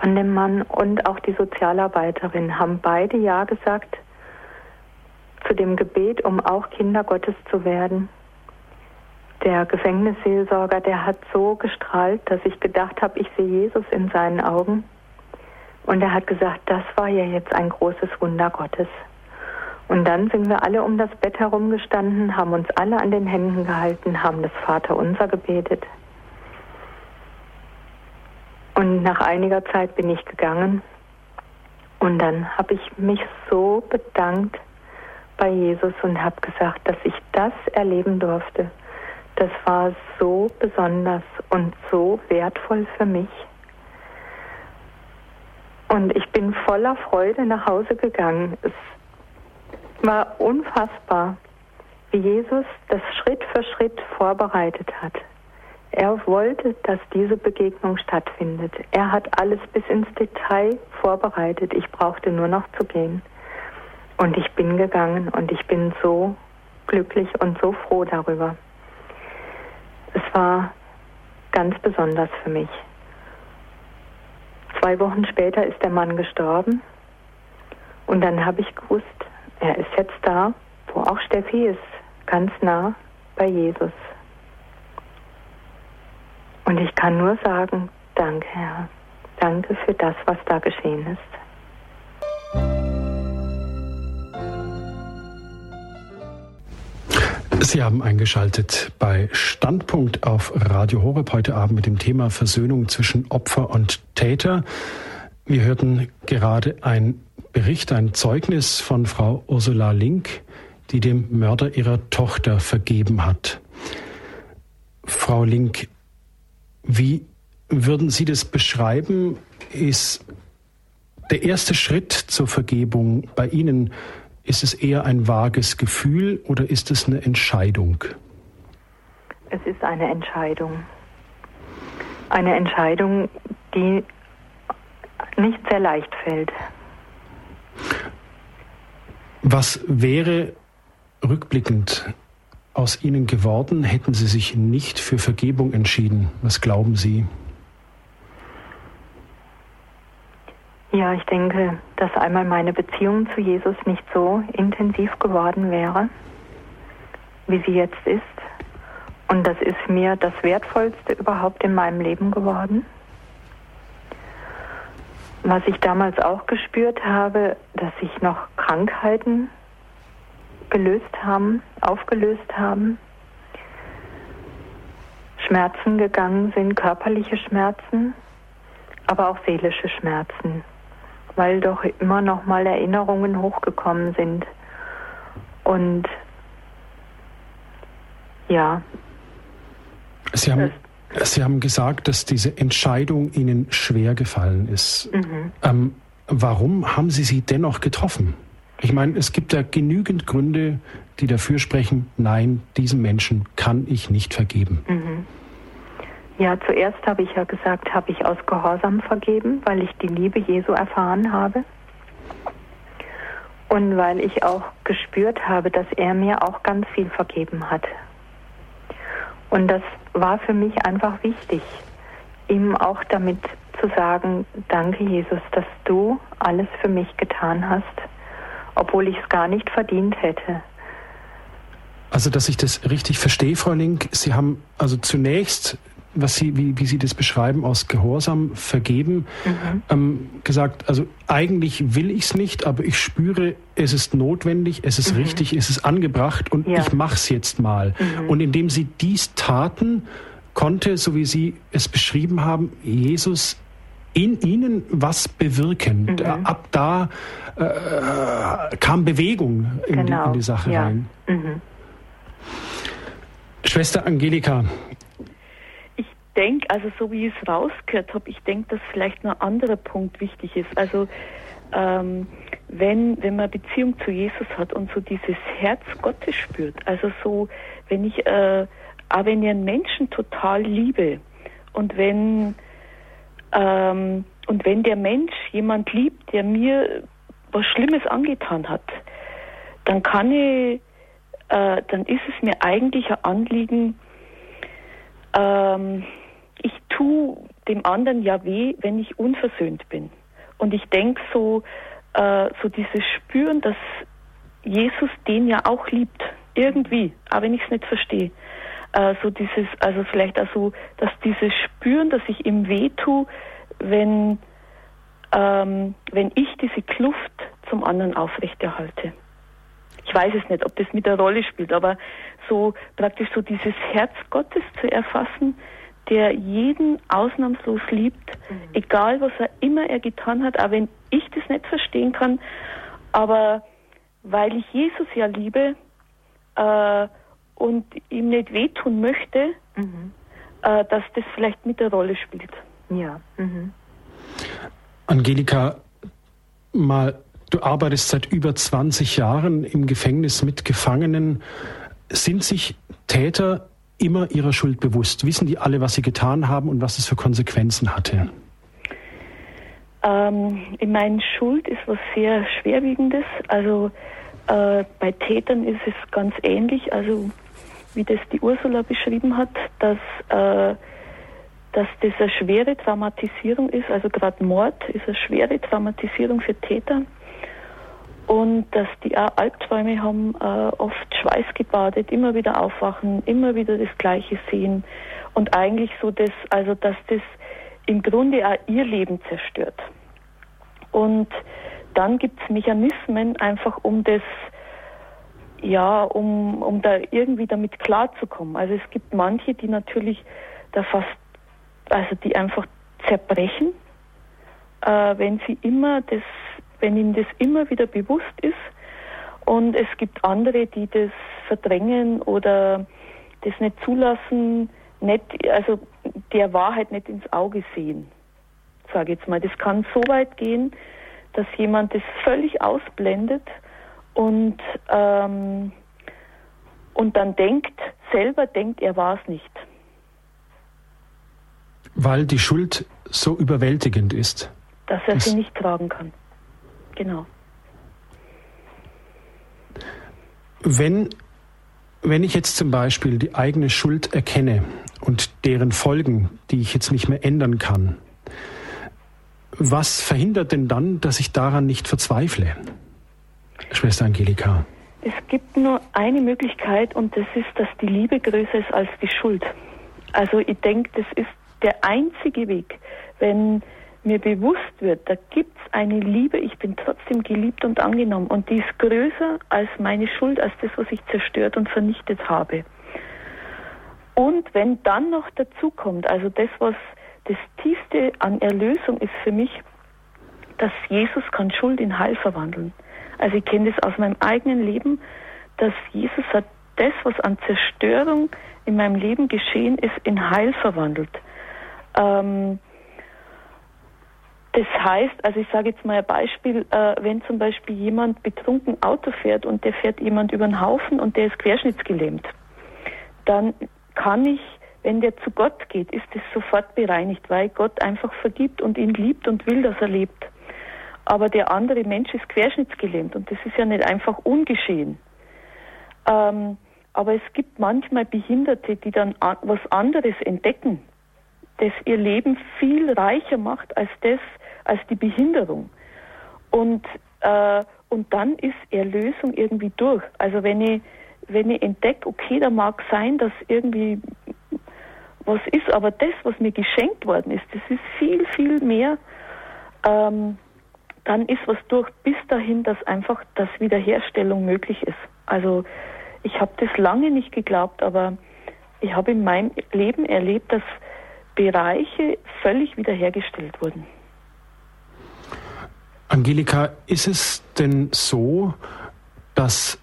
von dem Mann und auch die Sozialarbeiterin haben beide Ja gesagt zu dem Gebet, um auch Kinder Gottes zu werden. Der Gefängnisseelsorger, der hat so gestrahlt, dass ich gedacht habe, ich sehe Jesus in seinen Augen. Und er hat gesagt, das war ja jetzt ein großes Wunder Gottes. Und dann sind wir alle um das Bett herumgestanden, haben uns alle an den Händen gehalten, haben das Vaterunser gebetet. Und nach einiger Zeit bin ich gegangen und dann habe ich mich so bedankt bei Jesus und habe gesagt, dass ich das erleben durfte. Das war so besonders und so wertvoll für mich. Und ich bin voller Freude nach Hause gegangen. Es war unfassbar, wie Jesus das Schritt für Schritt vorbereitet hat. Er wollte, dass diese Begegnung stattfindet. Er hat alles bis ins Detail vorbereitet. Ich brauchte nur noch zu gehen. Und ich bin gegangen und ich bin so glücklich und so froh darüber. Es war ganz besonders für mich. Zwei Wochen später ist der Mann gestorben und dann habe ich gewusst, er ist jetzt da, wo auch Steffi ist, ganz nah bei Jesus. Und ich kann nur sagen, danke Herr, danke für das, was da geschehen ist. Sie haben eingeschaltet bei Standpunkt auf Radio Horeb heute Abend mit dem Thema Versöhnung zwischen Opfer und Täter. Wir hörten gerade ein Bericht, ein Zeugnis von Frau Ursula Link, die dem Mörder ihrer Tochter vergeben hat. Frau Link, wie würden Sie das beschreiben? Ist der erste Schritt zur Vergebung bei Ihnen, ist es eher ein vages Gefühl oder ist es eine Entscheidung? Es ist eine Entscheidung. Eine Entscheidung, die nicht sehr leicht fällt. Was wäre rückblickend aus Ihnen geworden, hätten Sie sich nicht für Vergebung entschieden? Was glauben Sie? Ja, ich denke, dass einmal meine Beziehung zu Jesus nicht so intensiv geworden wäre, wie sie jetzt ist. Und das ist mir das Wertvollste überhaupt in meinem Leben geworden. Was ich damals auch gespürt habe, dass sich noch Krankheiten gelöst haben, aufgelöst haben, Schmerzen gegangen sind, körperliche Schmerzen, aber auch seelische Schmerzen, weil doch immer noch mal Erinnerungen hochgekommen sind. Und ja. Sie haben, Sie haben gesagt, dass diese Entscheidung Ihnen schwer gefallen ist. Mhm. Ähm, warum haben Sie sie dennoch getroffen? Ich meine, es gibt ja genügend Gründe, die dafür sprechen, nein, diesem Menschen kann ich nicht vergeben. Mhm. Ja, zuerst habe ich ja gesagt, habe ich aus Gehorsam vergeben, weil ich die Liebe Jesu erfahren habe. Und weil ich auch gespürt habe, dass er mir auch ganz viel vergeben hat. Und das war für mich einfach wichtig, ihm auch damit zu sagen, danke Jesus, dass du alles für mich getan hast obwohl ich es gar nicht verdient hätte. Also, dass ich das richtig verstehe, Frau Link, Sie haben also zunächst was Sie, wie, wie Sie das beschreiben, aus Gehorsam vergeben, mhm. ähm, gesagt, also eigentlich will ich es nicht, aber ich spüre, es ist notwendig, es ist mhm. richtig, es ist angebracht und ja. ich mache es jetzt mal. Mhm. Und indem Sie dies taten, konnte, so wie Sie es beschrieben haben, Jesus in ihnen was bewirken. Mhm. Ab da äh, kam Bewegung in, genau. die, in, die. Sache ja. rein. Mhm. Schwester Angelika. Ich denke, also so wie ich es rausgehört habe, ich denke, dass vielleicht noch ein anderer Punkt wichtig ist. Also ähm, wenn, wenn man Beziehung zu Jesus hat und so dieses Herz Gottes spürt, also so, wenn ich, äh, auch wenn ich einen Menschen total liebe und wenn ähm, und wenn der Mensch jemand liebt, der mir was Schlimmes angetan hat, dann kann ich, äh, dann ist es mir eigentlich ein Anliegen, ähm, ich tue dem anderen ja weh, wenn ich unversöhnt bin. Und ich denke so, äh, so dieses Spüren, dass Jesus den ja auch liebt, irgendwie, auch wenn ich es nicht verstehe. Äh, so dieses, also vielleicht auch so, dass dieses Spüren, dass ich ihm weh tue, wenn, ähm, wenn ich diese Kluft zum anderen aufrechterhalte. Ich weiß es nicht, ob das mit der Rolle spielt, aber so praktisch so dieses Herz Gottes zu erfassen, der jeden ausnahmslos liebt, mhm. egal was er immer er getan hat, auch wenn ich das nicht verstehen kann, aber weil ich Jesus ja liebe äh, und ihm nicht wehtun möchte, mhm. äh, dass das vielleicht mit der Rolle spielt. Ja. Mhm. Angelika, mal, du arbeitest seit über 20 Jahren im Gefängnis mit Gefangenen. Sind sich Täter immer ihrer Schuld bewusst? Wissen die alle, was sie getan haben und was es für Konsequenzen hatte? Ähm, ich meine, Schuld ist was sehr Schwerwiegendes. Also äh, bei Tätern ist es ganz ähnlich. Also wie das die Ursula beschrieben hat, dass äh, dass das eine schwere Traumatisierung ist, also gerade Mord ist eine schwere Traumatisierung für Täter. Und dass die auch Albträume haben, äh, oft schweißgebadet, immer wieder aufwachen, immer wieder das Gleiche sehen. Und eigentlich so das, also dass das im Grunde auch ihr Leben zerstört. Und dann gibt es Mechanismen einfach, um das, ja, um, um da irgendwie damit klarzukommen. Also es gibt manche, die natürlich da fast also die einfach zerbrechen, äh, wenn sie immer das, wenn ihnen das immer wieder bewusst ist. Und es gibt andere, die das verdrängen oder das nicht zulassen, nicht, also der Wahrheit nicht ins Auge sehen, sage jetzt mal. Das kann so weit gehen, dass jemand das völlig ausblendet und, ähm, und dann denkt, selber denkt, er war es nicht. Weil die Schuld so überwältigend ist. Dass er sie nicht tragen kann. Genau. Wenn, wenn ich jetzt zum Beispiel die eigene Schuld erkenne und deren Folgen, die ich jetzt nicht mehr ändern kann, was verhindert denn dann, dass ich daran nicht verzweifle? Schwester Angelika. Es gibt nur eine Möglichkeit und das ist, dass die Liebe größer ist als die Schuld. Also ich denke, das ist der einzige Weg, wenn mir bewusst wird, da gibt es eine Liebe, ich bin trotzdem geliebt und angenommen und die ist größer als meine Schuld, als das, was ich zerstört und vernichtet habe. Und wenn dann noch dazu kommt, also das, was das Tiefste an Erlösung ist für mich, dass Jesus kann Schuld in Heil verwandeln. Also ich kenne das aus meinem eigenen Leben, dass Jesus hat das, was an Zerstörung in meinem Leben geschehen ist, in Heil verwandelt. Ähm, das heißt, also ich sage jetzt mal ein Beispiel, äh, wenn zum Beispiel jemand betrunken Auto fährt und der fährt jemand über den Haufen und der ist querschnittsgelähmt, dann kann ich, wenn der zu Gott geht, ist es sofort bereinigt, weil Gott einfach vergibt und ihn liebt und will, dass er lebt. Aber der andere Mensch ist querschnittsgelähmt und das ist ja nicht einfach ungeschehen. Ähm, aber es gibt manchmal Behinderte, die dann was anderes entdecken das ihr Leben viel reicher macht als das, als die Behinderung. Und, äh, und dann ist Erlösung irgendwie durch. Also wenn ich, wenn ich entdecke, okay, da mag sein, dass irgendwie was ist aber das, was mir geschenkt worden ist, das ist viel, viel mehr, ähm, dann ist was durch bis dahin, dass einfach das Wiederherstellung möglich ist. Also ich habe das lange nicht geglaubt, aber ich habe in meinem Leben erlebt, dass Bereiche völlig wiederhergestellt wurden. Angelika, ist es denn so, dass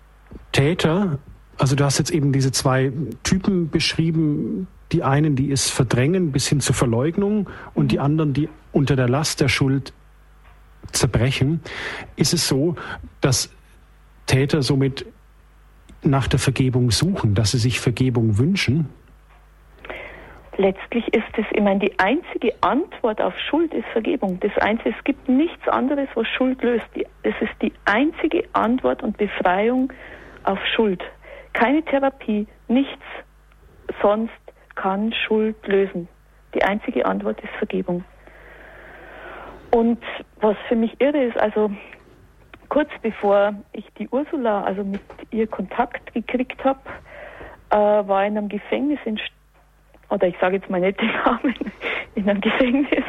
Täter, also du hast jetzt eben diese zwei Typen beschrieben, die einen, die es verdrängen bis hin zur Verleugnung und die anderen, die unter der Last der Schuld zerbrechen. Ist es so, dass Täter somit nach der Vergebung suchen, dass sie sich Vergebung wünschen? Letztlich ist es, ich meine, die einzige Antwort auf Schuld ist Vergebung. Das einzige, es gibt nichts anderes, was Schuld löst. Es ist die einzige Antwort und Befreiung auf Schuld. Keine Therapie, nichts sonst kann Schuld lösen. Die einzige Antwort ist Vergebung. Und was für mich irre ist, also kurz bevor ich die Ursula, also mit ihr Kontakt gekriegt habe, äh, war in einem Gefängnis in, oder ich sage jetzt mal nicht <laughs> den Namen, in einem Gefängnis,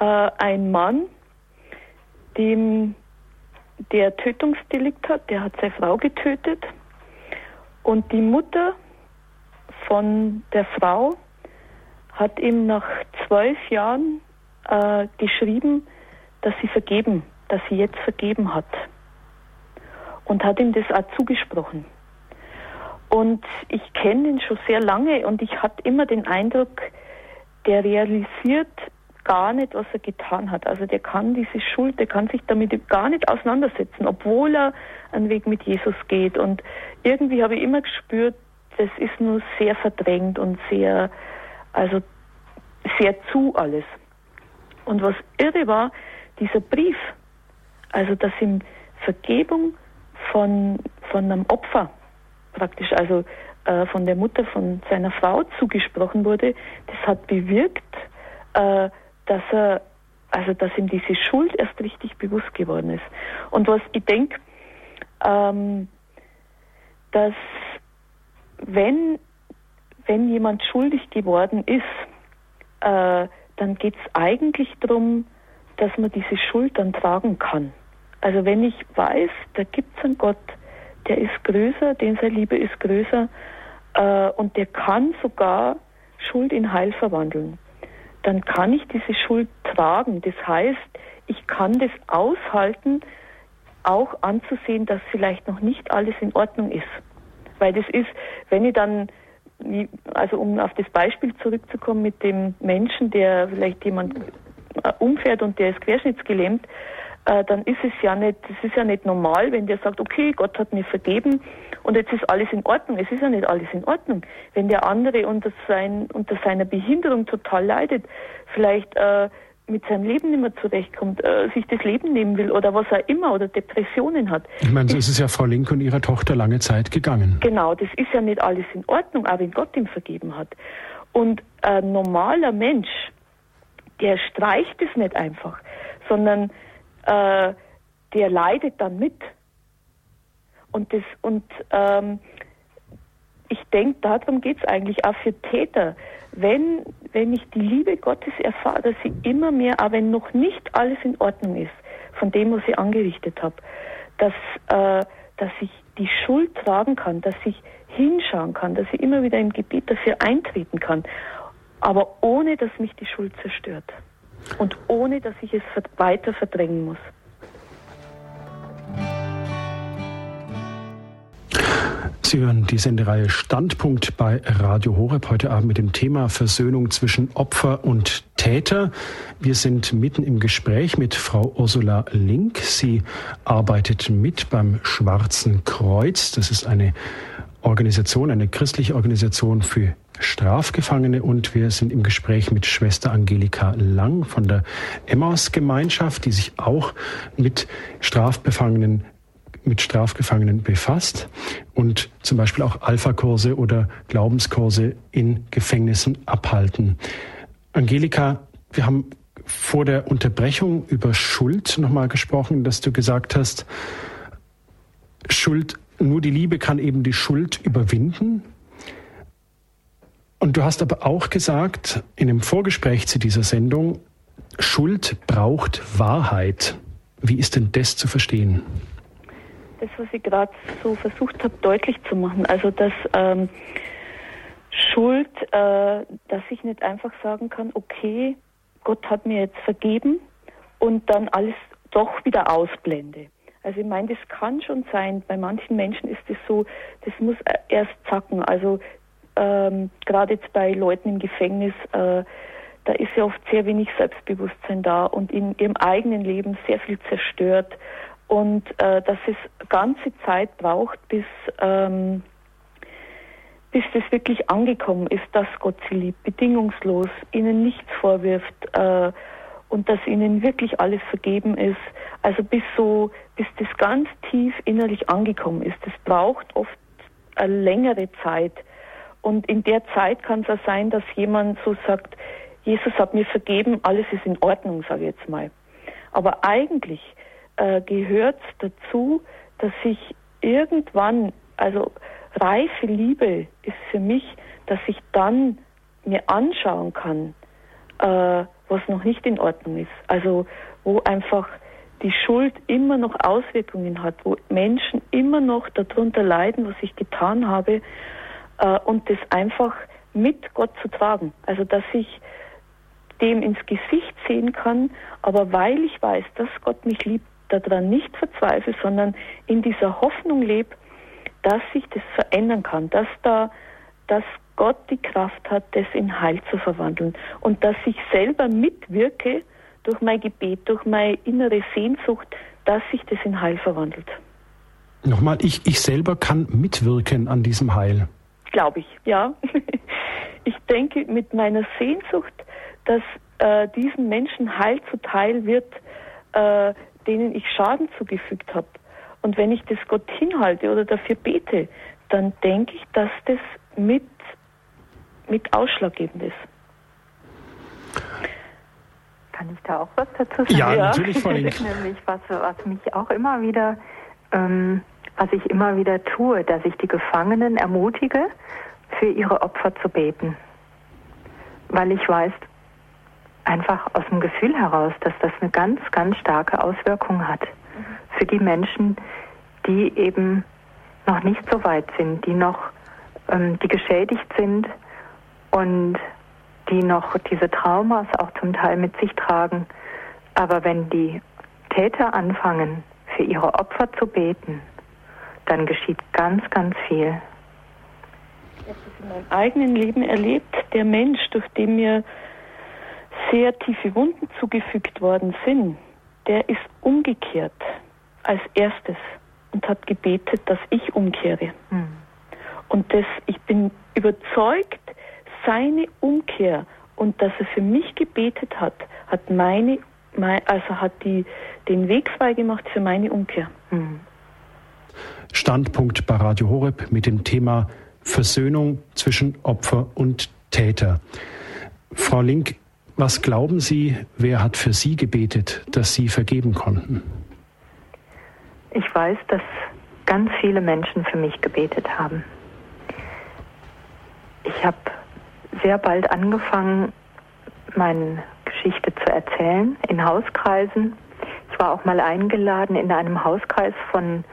äh, ein Mann, dem der Tötungsdelikt hat, der hat seine Frau getötet. Und die Mutter von der Frau hat ihm nach zwölf Jahren äh, geschrieben, dass sie vergeben, dass sie jetzt vergeben hat. Und hat ihm das auch zugesprochen. Und ich kenne ihn schon sehr lange und ich hatte immer den Eindruck, der realisiert gar nicht, was er getan hat. Also der kann diese Schuld, der kann sich damit gar nicht auseinandersetzen, obwohl er einen Weg mit Jesus geht. Und irgendwie habe ich immer gespürt, das ist nur sehr verdrängt und sehr, also sehr zu alles. Und was irre war, dieser Brief, also dass ihm Vergebung von, von einem Opfer praktisch, also äh, von der Mutter von seiner Frau zugesprochen wurde, das hat bewirkt, äh, dass er, also dass ihm diese Schuld erst richtig bewusst geworden ist. Und was ich denke, ähm, dass wenn, wenn jemand schuldig geworden ist, äh, dann geht es eigentlich darum, dass man diese Schuld dann tragen kann. Also wenn ich weiß, da gibt es einen Gott, der ist größer, den seine Liebe ist größer äh, und der kann sogar Schuld in Heil verwandeln, dann kann ich diese Schuld tragen. Das heißt, ich kann das aushalten, auch anzusehen, dass vielleicht noch nicht alles in Ordnung ist. Weil das ist, wenn ich dann, also um auf das Beispiel zurückzukommen mit dem Menschen, der vielleicht jemand äh, umfährt und der ist querschnittsgelähmt, äh, dann ist es ja nicht, das ist ja nicht normal, wenn der sagt, okay, Gott hat mir vergeben und jetzt ist alles in Ordnung. Es ist ja nicht alles in Ordnung. Wenn der andere unter, sein, unter seiner Behinderung total leidet, vielleicht äh, mit seinem Leben nicht mehr zurechtkommt, äh, sich das Leben nehmen will oder was auch immer oder Depressionen hat. Ich meine, so ist es ja Frau Link und ihrer Tochter lange Zeit gegangen. Genau, das ist ja nicht alles in Ordnung, auch wenn Gott ihm vergeben hat. Und ein normaler Mensch, der streicht es nicht einfach, sondern äh, der leidet dann mit. Und das und ähm, ich denke, darum geht es eigentlich auch für Täter. Wenn, wenn ich die Liebe Gottes erfahre, dass sie immer mehr, aber wenn noch nicht alles in Ordnung ist, von dem, was ich angerichtet habe, dass, äh, dass ich die Schuld tragen kann, dass ich hinschauen kann, dass ich immer wieder im Gebet dafür eintreten kann, aber ohne, dass mich die Schuld zerstört und ohne, dass ich es weiter verdrängen muss. Sie hören die Sendereihe Standpunkt bei Radio Horeb heute Abend mit dem Thema Versöhnung zwischen Opfer und Täter. Wir sind mitten im Gespräch mit Frau Ursula Link. Sie arbeitet mit beim Schwarzen Kreuz. Das ist eine Organisation, eine christliche Organisation für Strafgefangene und wir sind im Gespräch mit Schwester Angelika Lang von der Emmaus-Gemeinschaft, die sich auch mit Strafbefangenen mit Strafgefangenen befasst und zum Beispiel auch Alpha-Kurse oder Glaubenskurse in Gefängnissen abhalten. Angelika, wir haben vor der Unterbrechung über Schuld nochmal gesprochen, dass du gesagt hast, Schuld, nur die Liebe kann eben die Schuld überwinden. Und du hast aber auch gesagt, in dem Vorgespräch zu dieser Sendung, Schuld braucht Wahrheit. Wie ist denn das zu verstehen? Das, was ich gerade so versucht habe, deutlich zu machen. Also, dass ähm, Schuld, äh, dass ich nicht einfach sagen kann, okay, Gott hat mir jetzt vergeben und dann alles doch wieder ausblende. Also ich meine, das kann schon sein. Bei manchen Menschen ist es so, das muss erst zacken. Also ähm, gerade jetzt bei Leuten im Gefängnis, äh, da ist ja oft sehr wenig Selbstbewusstsein da und in ihrem eigenen Leben sehr viel zerstört und äh, dass es ganze Zeit braucht, bis ähm, bis das wirklich angekommen ist, dass Gott sie liebt, bedingungslos, ihnen nichts vorwirft äh, und dass ihnen wirklich alles vergeben ist. Also bis so, bis das ganz tief innerlich angekommen ist. Das braucht oft eine längere Zeit. Und in der Zeit kann es auch sein, dass jemand so sagt, Jesus hat mir vergeben, alles ist in Ordnung, sage ich jetzt mal. Aber eigentlich äh, gehört dazu, dass ich irgendwann, also reife Liebe ist für mich, dass ich dann mir anschauen kann, äh, was noch nicht in Ordnung ist. Also wo einfach die Schuld immer noch Auswirkungen hat, wo Menschen immer noch darunter leiden, was ich getan habe, äh, und das einfach mit Gott zu tragen. Also dass ich dem ins Gesicht sehen kann, aber weil ich weiß, dass Gott mich liebt, daran nicht verzweifle, sondern in dieser Hoffnung lebe, dass sich das verändern kann, dass da, dass Gott die Kraft hat, das in Heil zu verwandeln und dass ich selber mitwirke durch mein Gebet, durch meine innere Sehnsucht, dass sich das in Heil verwandelt. Nochmal, ich, ich selber kann mitwirken an diesem Heil. Glaube ich, ja. <laughs> Ich denke mit meiner Sehnsucht, dass äh, diesen Menschen Heil zuteil wird, äh, denen ich Schaden zugefügt habe. Und wenn ich das Gott hinhalte oder dafür bete, dann denke ich, dass das mit, mit ausschlaggebend ist. Kann ich da auch was dazu sagen? Ja, ja. natürlich, Frau <laughs> Nämlich was, was mich auch immer wieder, ähm, was ich immer wieder tue, dass ich die Gefangenen ermutige, für ihre Opfer zu beten. Weil ich weiß, einfach aus dem Gefühl heraus, dass das eine ganz, ganz starke Auswirkung hat für die Menschen, die eben noch nicht so weit sind, die noch, ähm, die geschädigt sind und die noch diese Traumas auch zum Teil mit sich tragen. Aber wenn die Täter anfangen, für ihre Opfer zu beten, dann geschieht ganz, ganz viel. Ich habe das in meinem eigenen Leben erlebt. Der Mensch, durch den mir sehr tiefe Wunden zugefügt worden sind, der ist umgekehrt als erstes und hat gebetet, dass ich umkehre. Mhm. Und das, ich bin überzeugt, seine Umkehr und dass er für mich gebetet hat, hat meine, also hat die, den Weg freigemacht für meine Umkehr. Mhm. Standpunkt bei Radio Horeb mit dem Thema Versöhnung zwischen Opfer und Täter. Frau Link, was glauben Sie, wer hat für Sie gebetet, dass Sie vergeben konnten? Ich weiß, dass ganz viele Menschen für mich gebetet haben. Ich habe sehr bald angefangen, meine Geschichte zu erzählen in Hauskreisen. Ich war auch mal eingeladen in einem Hauskreis von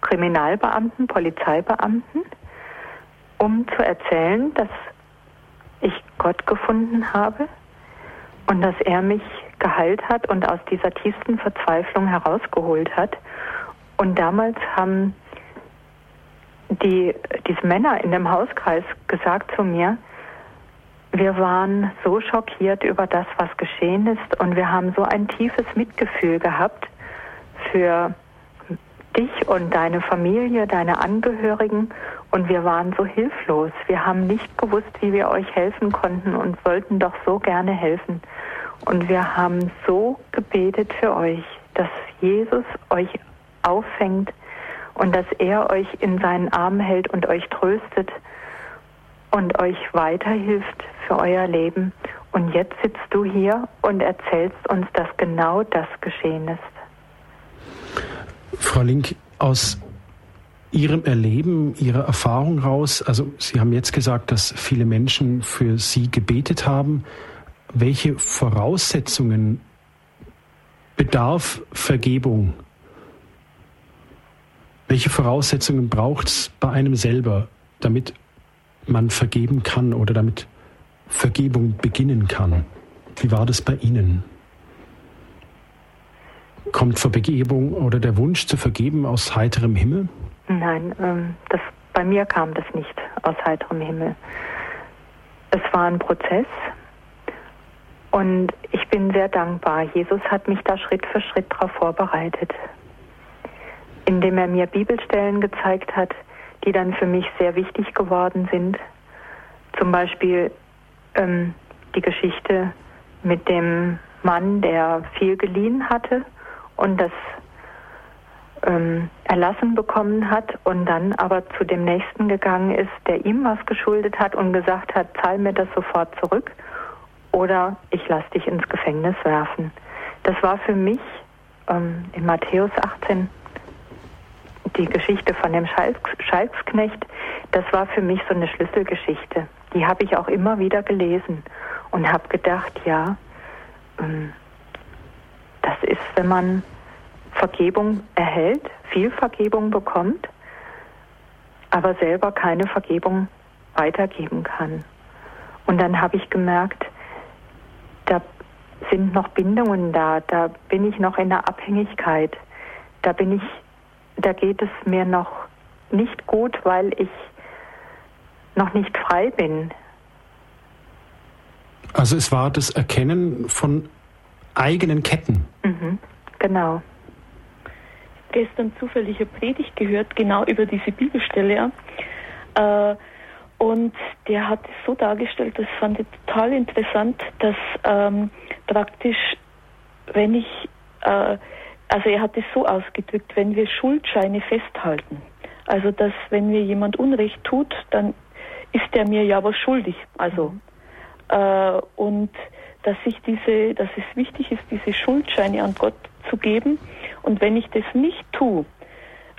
Kriminalbeamten, Polizeibeamten, um zu erzählen, dass ich Gott gefunden habe und dass er mich geheilt hat und aus dieser tiefsten Verzweiflung herausgeholt hat. Und damals haben die, diese Männer in dem Hauskreis gesagt zu mir, wir waren so schockiert über das, was geschehen ist und wir haben so ein tiefes Mitgefühl gehabt für dich und deine Familie, deine Angehörigen und wir waren so hilflos. Wir haben nicht gewusst, wie wir euch helfen konnten und wollten doch so gerne helfen. Und wir haben so gebetet für euch, dass Jesus euch auffängt und dass er euch in seinen Armen hält und euch tröstet und euch weiterhilft für euer Leben. Und jetzt sitzt du hier und erzählst uns, dass genau das geschehen ist. Frau Link, aus Ihrem Erleben, Ihrer Erfahrung raus, also Sie haben jetzt gesagt, dass viele Menschen für Sie gebetet haben. Welche Voraussetzungen bedarf Vergebung? Welche Voraussetzungen braucht es bei einem selber, damit man vergeben kann oder damit Vergebung beginnen kann? Wie war das bei Ihnen? Kommt Vergebung oder der Wunsch zu vergeben aus heiterem Himmel? Nein, ähm, das, bei mir kam das nicht aus heiterem Himmel. Es war ein Prozess und ich bin sehr dankbar. Jesus hat mich da Schritt für Schritt darauf vorbereitet, indem er mir Bibelstellen gezeigt hat, die dann für mich sehr wichtig geworden sind. Zum Beispiel ähm, die Geschichte mit dem Mann, der viel geliehen hatte und das ähm, erlassen bekommen hat und dann aber zu dem Nächsten gegangen ist, der ihm was geschuldet hat und gesagt hat, zahl mir das sofort zurück oder ich lass dich ins Gefängnis werfen. Das war für mich ähm, in Matthäus 18 die Geschichte von dem Schalksknecht, das war für mich so eine Schlüsselgeschichte. Die habe ich auch immer wieder gelesen und habe gedacht, ja, ähm, das ist, wenn man Vergebung erhält, viel Vergebung bekommt, aber selber keine Vergebung weitergeben kann. Und dann habe ich gemerkt, da sind noch Bindungen da, da bin ich noch in der Abhängigkeit, da bin ich, da geht es mir noch nicht gut, weil ich noch nicht frei bin. Also es war das Erkennen von eigenen Ketten. Mhm, genau gestern zufällig eine Predigt gehört, genau über diese Bibelstelle. Äh, und der hat es so dargestellt, das fand ich total interessant, dass ähm, praktisch, wenn ich, äh, also er hat es so ausgedrückt, wenn wir Schuldscheine festhalten, also dass wenn mir jemand Unrecht tut, dann ist er mir ja was schuldig. Also äh, und dass ich diese, dass es wichtig ist, diese Schuldscheine an Gott zu geben. Und wenn ich das nicht tue,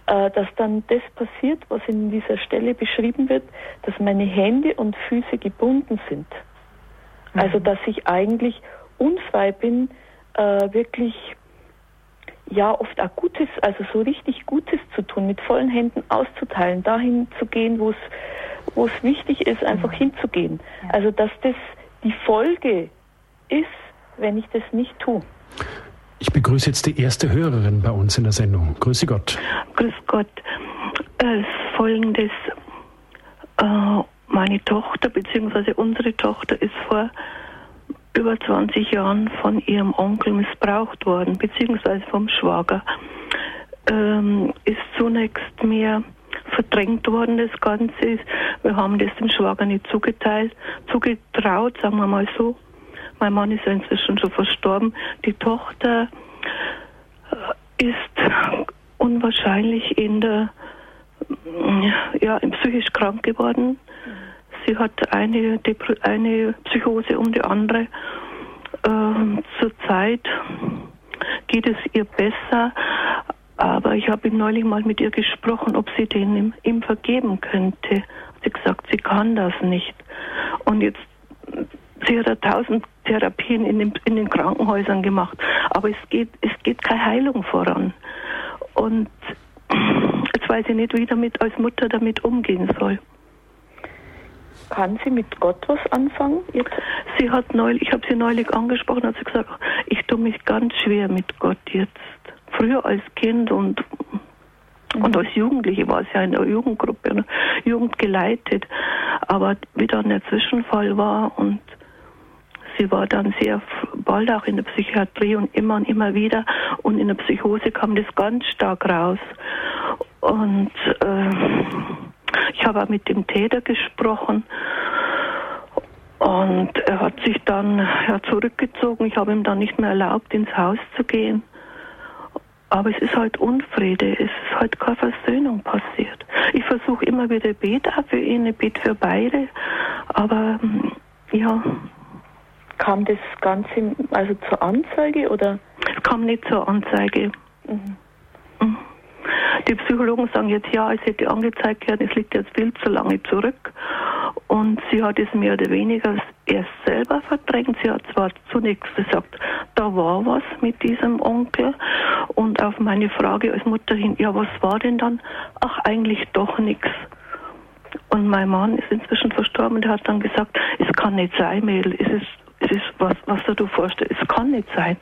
äh, dass dann das passiert, was in dieser Stelle beschrieben wird, dass meine Hände und Füße gebunden sind. Mhm. Also dass ich eigentlich unfrei bin, äh, wirklich ja oft auch Gutes, also so richtig Gutes zu tun, mit vollen Händen auszuteilen, dahin zu gehen, wo es wo es wichtig ist, einfach mhm. hinzugehen. Ja. Also dass das die Folge ist, wenn ich das nicht tue. Ich begrüße jetzt die erste Hörerin bei uns in der Sendung. Grüße Gott. Grüß Gott. Äh, Folgendes. Äh, meine Tochter bzw. unsere Tochter ist vor über 20 Jahren von ihrem Onkel missbraucht worden, beziehungsweise vom Schwager. Ähm, ist zunächst mehr verdrängt worden, das Ganze. Wir haben das dem Schwager nicht zugeteilt, zugetraut, sagen wir mal so. Mein Mann ist ja inzwischen schon verstorben. Die Tochter äh, ist unwahrscheinlich in der, ja, psychisch krank geworden. Sie hat eine, eine Psychose um die andere. Ähm, zurzeit geht es ihr besser, aber ich habe neulich mal mit ihr gesprochen, ob sie den ihm, ihm vergeben könnte. Sie hat gesagt, sie kann das nicht. Und jetzt Sie hat tausend Therapien in den, in den Krankenhäusern gemacht, aber es geht, es geht keine Heilung voran. Und jetzt weiß ich nicht, wie ich damit als Mutter damit umgehen soll. Kann sie mit Gott was anfangen? Jetzt? Sie hat neulich, ich habe sie neulich angesprochen, hat sie gesagt, ich tue mich ganz schwer mit Gott jetzt. Früher als Kind und und als Jugendliche war sie ja in der Jugendgruppe, der Jugend geleitet. Aber wie dann der Zwischenfall war und Sie war dann sehr bald auch in der Psychiatrie und immer und immer wieder. Und in der Psychose kam das ganz stark raus. Und äh, ich habe auch mit dem Täter gesprochen. Und er hat sich dann ja, zurückgezogen. Ich habe ihm dann nicht mehr erlaubt, ins Haus zu gehen. Aber es ist halt Unfriede, es ist halt keine Versöhnung passiert. Ich versuche immer wieder Bet auch für ihn, ich bete für beide. Aber ja, Kam das Ganze also zur Anzeige oder? Es kam nicht zur Anzeige. Mhm. mhm. Die Psychologen sagen jetzt, ja, es hätte angezeigt werden, es liegt jetzt viel zu lange zurück. Und sie hat es mehr oder weniger erst selber verdrängt. Sie hat zwar zunächst gesagt, da war was mit diesem Onkel. Und auf meine Frage als Mutter hin, ja, was war denn dann? Ach, eigentlich doch nichts. Und mein Mann ist inzwischen verstorben und hat dann gesagt, es kann nicht sein, Mädel, es ist, es ist was, was du vorstellst, es kann nicht sein.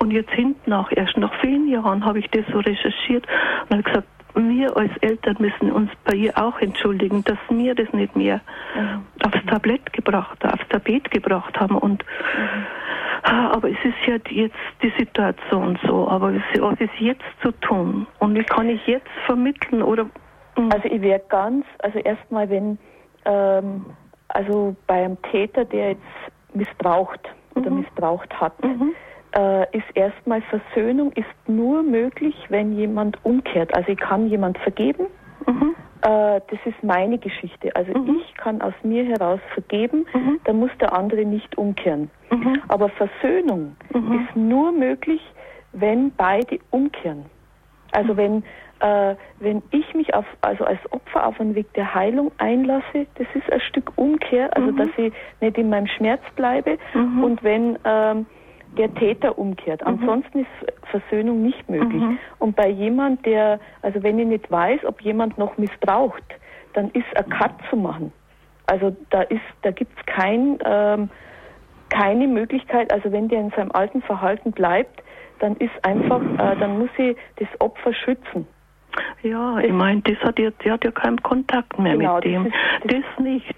Und jetzt hinten nach, erst nach vielen Jahren habe ich das so recherchiert und habe gesagt, wir als Eltern müssen uns bei ihr auch entschuldigen, dass wir das nicht mehr mhm. aufs Tablett gebracht, aufs Tapet gebracht haben. Und mhm. aber es ist ja jetzt die Situation so. Aber was ist jetzt zu tun? Und wie kann ich jetzt vermitteln oder Mhm. Also ich wäre ganz, also erstmal, wenn, ähm, also beim Täter, der jetzt missbraucht oder mhm. missbraucht hat, mhm. äh, ist erstmal Versöhnung ist nur möglich, wenn jemand umkehrt. Also ich kann jemand vergeben. Mhm. Äh, das ist meine Geschichte. Also mhm. ich kann aus mir heraus vergeben, mhm. dann muss der andere nicht umkehren. Aber Versöhnung ist nur möglich, wenn beide umkehren. Also wenn äh, wenn ich mich auf, also als Opfer auf einen Weg der Heilung einlasse, das ist ein Stück Umkehr, also mhm. dass ich nicht in meinem Schmerz bleibe mhm. und wenn ähm, der Täter umkehrt. Mhm. Ansonsten ist Versöhnung nicht möglich. Mhm. Und bei jemand, der, also wenn ich nicht weiß, ob jemand noch missbraucht, dann ist ein Cut zu machen. Also da ist, da gibt's kein, ähm, keine Möglichkeit, also wenn der in seinem alten Verhalten bleibt, dann ist einfach, äh, dann muss ich das Opfer schützen. Ja, ich meine, das hat jetzt, die hat ja keinen Kontakt mehr genau, mit dem. Das, das nicht.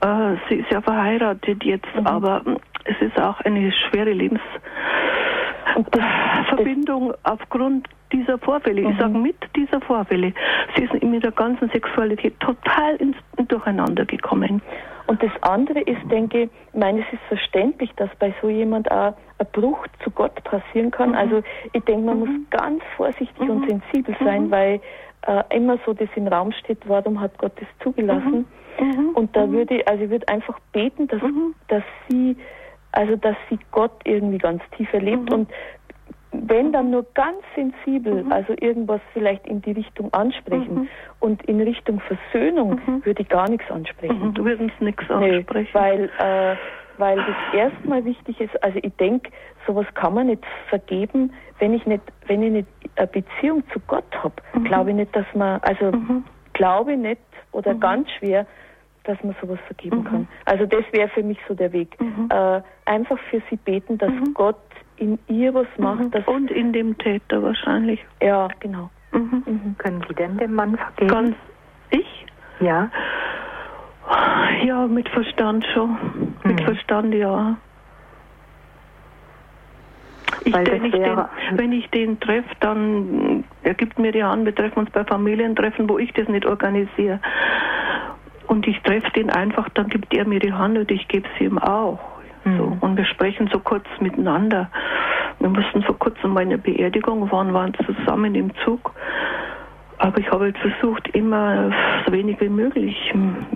Äh, sie ist ja verheiratet jetzt, mhm. aber es ist auch eine schwere Lebensverbindung aufgrund dieser Vorfälle. Mhm. Ich sage mit dieser Vorfälle. Sie ist mit der ganzen Sexualität total ins Durcheinander gekommen. Und das andere ist, denke ich, ich meine, es ist verständlich, dass bei so jemand auch ein Bruch zu Gott passieren kann. Mhm. Also ich denke, man mhm. muss ganz vorsichtig mhm. und sensibel sein, mhm. weil äh, immer so das im Raum steht, warum hat Gott das zugelassen? Mhm. Mhm. Und da würde ich, also ich würde einfach beten, dass, dass sie, also dass sie Gott irgendwie ganz tief erlebt und wenn dann nur ganz sensibel, mhm. also irgendwas vielleicht in die Richtung ansprechen mhm. und in Richtung Versöhnung mhm. würde ich gar nichts ansprechen. Mhm. Du würdest nichts ansprechen. Nee, weil, äh, weil das erstmal wichtig ist, also ich denke, sowas kann man nicht vergeben, wenn ich nicht, wenn ich nicht eine Beziehung zu Gott habe. Mhm. Glaube ich nicht, dass man, also mhm. glaube nicht oder ganz schwer, dass man sowas vergeben kann. Also das wäre für mich so der Weg. Äh, einfach für sie beten, dass Gott in ihr was macht. Mhm. Das Und in dem Täter wahrscheinlich. Ja, genau. Mhm. Mhm. Können Sie denn dem Mann vergeben? Ganz ich? Ja. Ja, mit Verstand schon. Mit mhm. Verstand, ja. Ich, wenn, ich den, wenn ich den treffe, dann er gibt mir die Hand, wir treffen uns bei Familientreffen, wo ich das nicht organisiere. Und ich treffe den einfach, dann gibt er mir die Hand und ich gebe sie ihm auch. Mhm. So, und wir sprechen so kurz miteinander. Wir mussten vor kurzem meine Beerdigung waren, waren zusammen im Zug. Aber ich habe halt versucht, immer so wenig wie möglich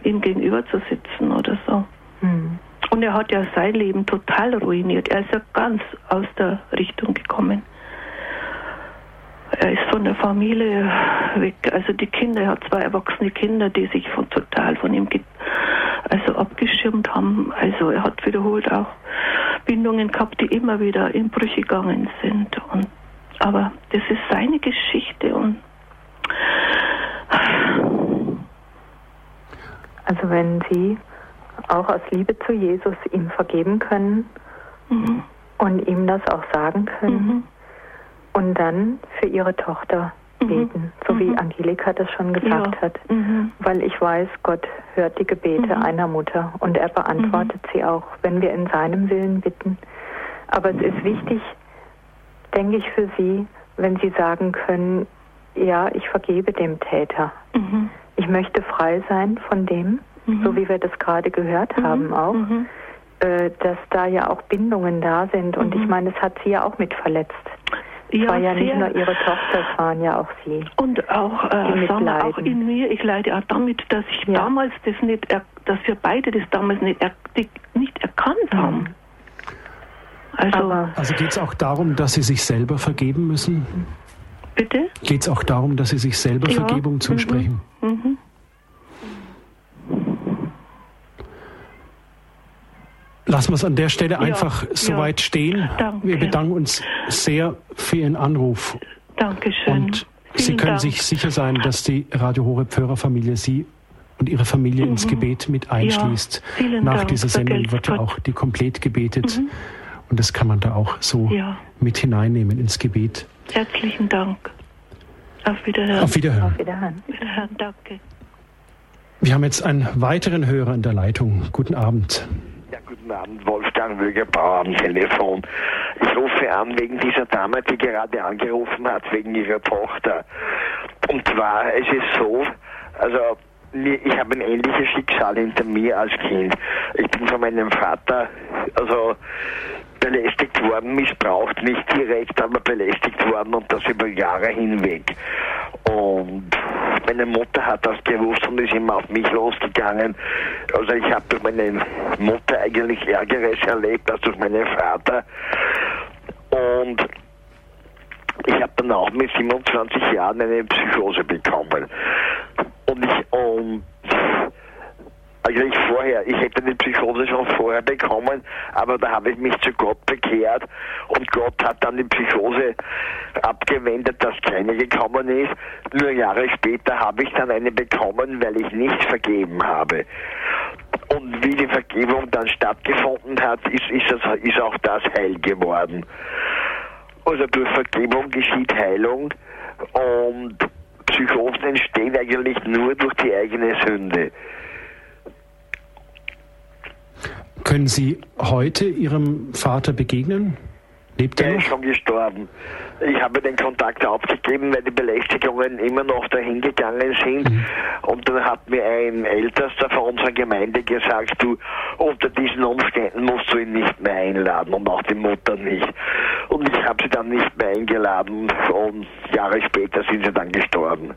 ihm gegenüber zu sitzen oder so. Mhm. Und er hat ja sein Leben total ruiniert. Er ist ja ganz aus der Richtung gekommen. Er ist von der Familie weg. Also die Kinder, er hat zwei erwachsene Kinder, die sich von, total von ihm also abgeschirmt haben. Also er hat wiederholt auch Bindungen gehabt, die immer wieder in Brüche gegangen sind. Und, aber das ist seine Geschichte und also wenn Sie auch aus Liebe zu Jesus ihm vergeben können mhm. und ihm das auch sagen können mhm. Und dann für Ihre Tochter Mhm. beten, so mhm. wie Angelika das schon gesagt ja. hat. Mhm. Weil ich weiß, Gott hört die Gebete mhm. einer Mutter und er beantwortet mhm. sie auch, wenn wir in seinem Willen bitten. Aber es ist wichtig, denke ich, für Sie, wenn Sie sagen können, ja, ich vergebe dem Täter. Mhm. Ich möchte frei sein von dem, so wie wir das gerade gehört haben auch äh, dass da ja auch Bindungen da sind. Und ich meine, es hat sie ja auch mit verletzt. Es ja, war ja nicht nur ihre Tochter, es waren ja auch sie. Und auch, äh, sagen wir, auch in mir, ich leide auch damit, dass ich ja. damals das nicht, dass wir beide das damals nicht, er, nicht erkannt mhm. haben. Also, also geht es auch darum, dass sie sich selber vergeben müssen? Bitte? Geht es auch darum, dass Sie sich selber Ja. Vergebung zusprechen? Mhm. Lassen wir es an der Stelle einfach ja. soweit stehen. Danke. Wir bedanken uns sehr für Ihren Anruf Dankeschön. und Sie Vielen können Dank. sich sicher sein, dass die Radio Horeb Hörerfamilie Sie und Ihre Familie ins Gebet mit einschließt. Mhm. vielen Nach Dank, dieser Sendung wird ja auch die komplett gebetet und das kann man da auch so Ja. mit hineinnehmen ins Gebet. Herzlichen Dank. Auf Wiederhören. Auf Wiederhören. Auf Wiederhören. Wiederhören. Danke. Wir haben jetzt einen weiteren Hörer in der Leitung. Guten Abend. Ja, guten Abend, Wolfgang Wögerbauer am Telefon. Ich rufe an wegen dieser Dame, die gerade angerufen hat, wegen ihrer Tochter. Und zwar, es ist so, also ich habe ein ähnliches Schicksal hinter mir als Kind. Ich bin von meinem Vater, also belästigt worden, missbraucht, nicht direkt, aber belästigt worden und das über Jahre hinweg. Und meine Mutter hat das gewusst und ist immer auf mich losgegangen. Also ich habe durch meine Mutter eigentlich Ärgeres erlebt als durch meinen Vater. Und ich habe dann auch mit 27 Jahren eine Psychose bekommen. Und ich, und eigentlich vorher, ich hätte die Psychose schon vorher bekommen, aber da habe ich mich zu Gott bekehrt und Gott hat dann die Psychose abgewendet, dass keine gekommen ist. Nur Jahre später habe ich dann eine bekommen, weil ich nicht vergeben habe. Und wie die Vergebung dann stattgefunden hat, ist, ist, das, ist auch das heil geworden. Also durch Vergebung geschieht Heilung und Psychosen entstehen eigentlich nur durch die eigene Sünde. Können Sie heute Ihrem Vater begegnen? Lebt er Er ist schon gestorben. Ich habe den Kontakt aufgegeben, weil die Belästigungen immer noch dahin gegangen sind. Und dann hat mir ein Ältester von unserer Gemeinde gesagt, du, unter diesen Umständen musst du ihn nicht mehr einladen und auch die Mutter nicht. Und ich habe sie dann nicht mehr eingeladen und Jahre später sind sie dann gestorben.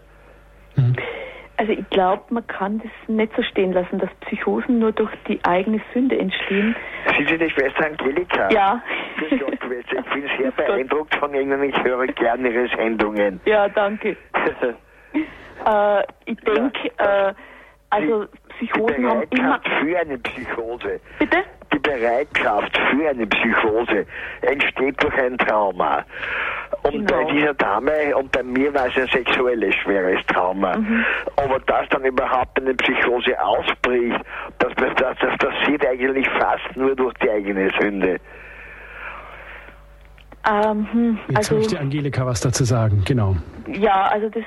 Also ich glaube, man kann das nicht so stehen lassen, dass Psychosen nur durch die eigene Sünde entstehen. Sind Sie die Schwester Angelika? Ja. Grüß Gott, Schwester. Ich bin <laughs> sehr beeindruckt von Ihnen. Ich höre gerne Ihre Sendungen. Ja, danke. <laughs> Äh, ich denke, äh, also Psychosen haben immer. Für eine Psychose Bitte? Die Bereitschaft für eine Psychose entsteht durch ein Trauma. Und Genau. bei dieser Dame und bei mir war es ein sexuelles schweres Trauma. Mhm. Aber dass dann überhaupt eine Psychose ausbricht, das, das, das, das passiert eigentlich fast nur durch die eigene Sünde. Ähm, hm, Jetzt also möchte Angelika was dazu sagen. Genau. ja, also das.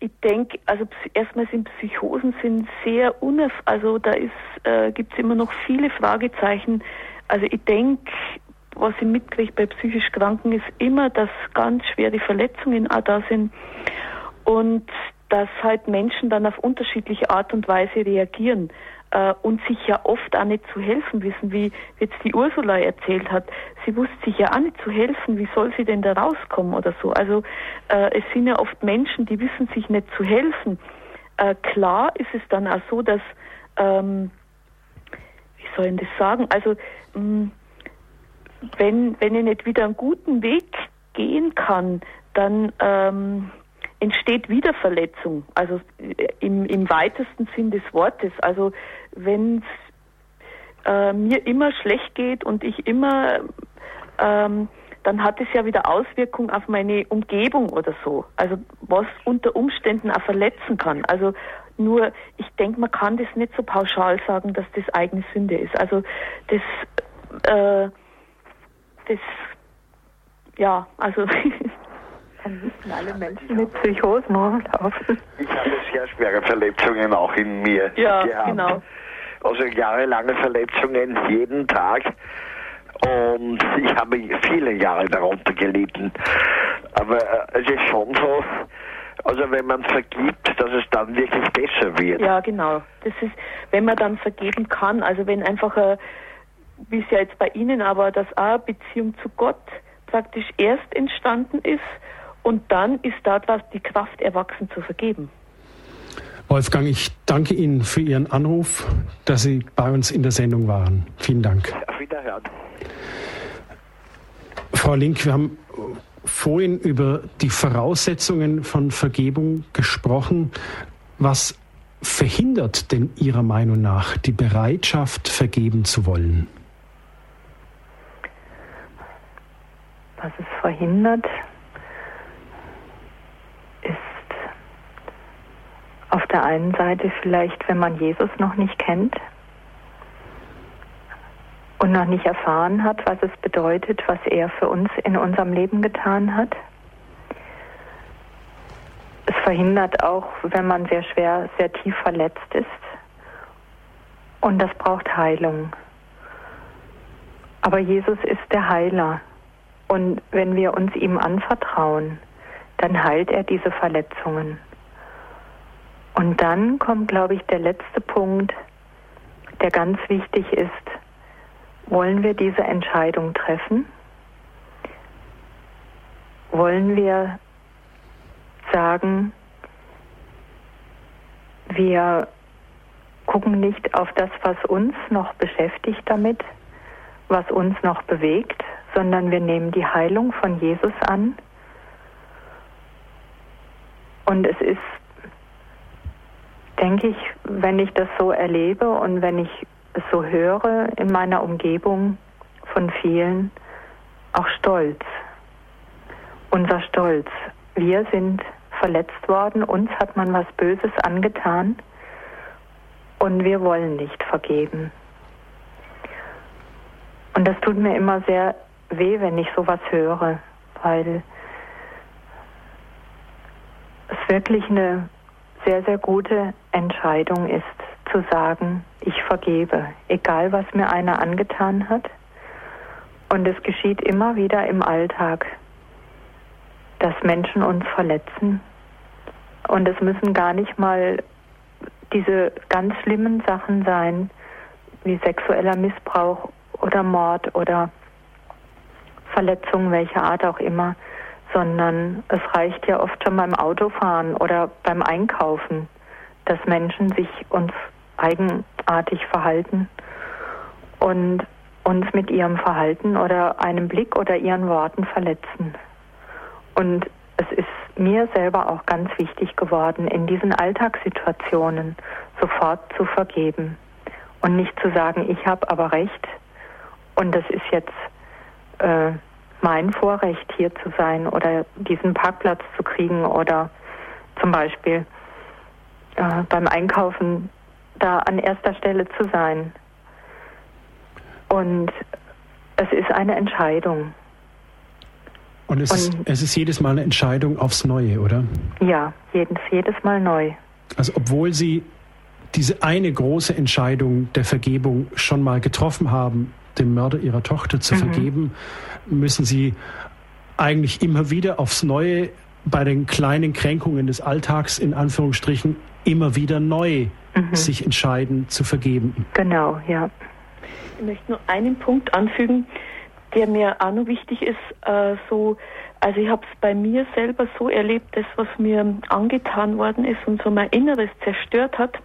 Ich denke, also erstmal sind Psychosen sind sehr unerf also da ist äh, gibt es immer noch viele Fragezeichen. Also ich denke, was ich mitkriege bei psychisch Kranken ist immer, dass ganz schwere Verletzungen auch da sind und dass halt Menschen dann auf unterschiedliche Art und Weise reagieren äh, und sich ja oft auch nicht zu helfen wissen, wie jetzt die Ursula erzählt hat. Sie wusste sich ja auch nicht zu helfen, wie soll sie denn da rauskommen oder so. Also äh, es sind ja oft Menschen, die wissen sich nicht zu helfen. Äh, klar ist es dann auch so, dass, ähm, wie soll ich das sagen, also mh, wenn, wenn ich nicht wieder einen guten Weg gehen kann, dann ähm, entsteht wieder Verletzung, also äh, im, im weitesten Sinn des Wortes. Also wenn es äh, mir immer schlecht geht und ich immer, ähm, dann hat es ja wieder Auswirkungen auf meine Umgebung oder so. Also was unter Umständen auch verletzen kann. Also nur, ich denke, man kann das nicht so pauschal sagen, dass das eigene Sünde ist. Also das, äh, das, ja, also <laughs> Dann müssen alle Menschen mit Psychosen rumlaufen. Ich habe sehr schwere Verletzungen auch in mir Ja, gehabt. genau. Also jahrelange Verletzungen jeden Tag. Und ich habe viele Jahre darunter gelitten. Aber äh, es ist schon so, also wenn man vergibt, dass es dann wirklich besser wird. Ja, genau. Das ist, wenn man dann vergeben kann, also wenn einfach, äh, wie es ja jetzt bei Ihnen, aber dass auch eine Beziehung zu Gott praktisch erst entstanden ist und dann ist daraus die Kraft erwachsen zu vergeben. Wolfgang, ich danke Ihnen für Ihren Anruf, dass Sie bei uns in der Sendung waren. Vielen Dank. Auf Wiederhören. Frau Link, wir haben vorhin über die Voraussetzungen von Vergebung gesprochen. Was verhindert denn Ihrer Meinung nach die Bereitschaft, vergeben zu wollen? Was es verhindert, ist auf der einen Seite vielleicht, wenn man Jesus noch nicht kennt und noch nicht erfahren hat, was es bedeutet, was er für uns in unserem Leben getan hat. Es verhindert auch, wenn man sehr schwer, sehr tief verletzt ist. Und das braucht Heilung. Aber Jesus ist der Heiler. Und wenn wir uns ihm anvertrauen, dann heilt er diese Verletzungen. Und dann kommt, glaube ich, der letzte Punkt, der ganz wichtig ist. Wollen wir diese Entscheidung treffen? Wollen wir sagen, wir gucken nicht auf das, was uns noch beschäftigt damit, was uns noch bewegt, sondern wir nehmen die Heilung von Jesus an. Und es ist, denke ich, wenn ich das so erlebe und wenn ich es so höre in meiner Umgebung von vielen, auch Stolz. Unser Stolz. Wir sind verletzt worden, uns hat man was Böses angetan und wir wollen nicht vergeben. Und das tut mir immer sehr weh, wenn ich sowas höre, weil es wirklich eine sehr, sehr gute Entscheidung ist, zu sagen, ich vergebe, egal was mir einer angetan hat. Und es geschieht immer wieder im Alltag, dass Menschen uns verletzen. Und es müssen gar nicht mal diese ganz schlimmen Sachen sein, wie sexueller Missbrauch oder Mord oder Verletzung welcher Art auch immer, sondern es reicht ja oft schon beim Autofahren oder beim Einkaufen, dass Menschen sich uns eigenartig verhalten und uns mit ihrem Verhalten oder einem Blick oder ihren Worten verletzen. Und es ist mir selber auch ganz wichtig geworden, in diesen Alltagssituationen sofort zu vergeben und nicht zu sagen, ich habe aber recht und das ist jetzt äh, mein Vorrecht, hier zu sein oder diesen Parkplatz zu kriegen oder zum Beispiel äh, beim Einkaufen da an erster Stelle zu sein. Und es ist eine Entscheidung. Und es, Und ist, es ist jedes Mal eine Entscheidung aufs Neue, oder? Ja, jedes, jedes Mal neu. Also obwohl Sie diese eine große Entscheidung der Vergebung schon mal getroffen haben, dem Mörder Ihrer Tochter zu mhm. vergeben, müssen Sie eigentlich immer wieder aufs Neue bei den kleinen Kränkungen des Alltags in Anführungsstrichen immer wieder neu mhm. sich entscheiden zu vergeben. Genau, ja. Ich möchte nur einen Punkt anfügen, der mir auch noch wichtig ist. Äh, so, also ich habe es bei mir selber so erlebt, das, was mir angetan worden ist und so mein Inneres zerstört hat.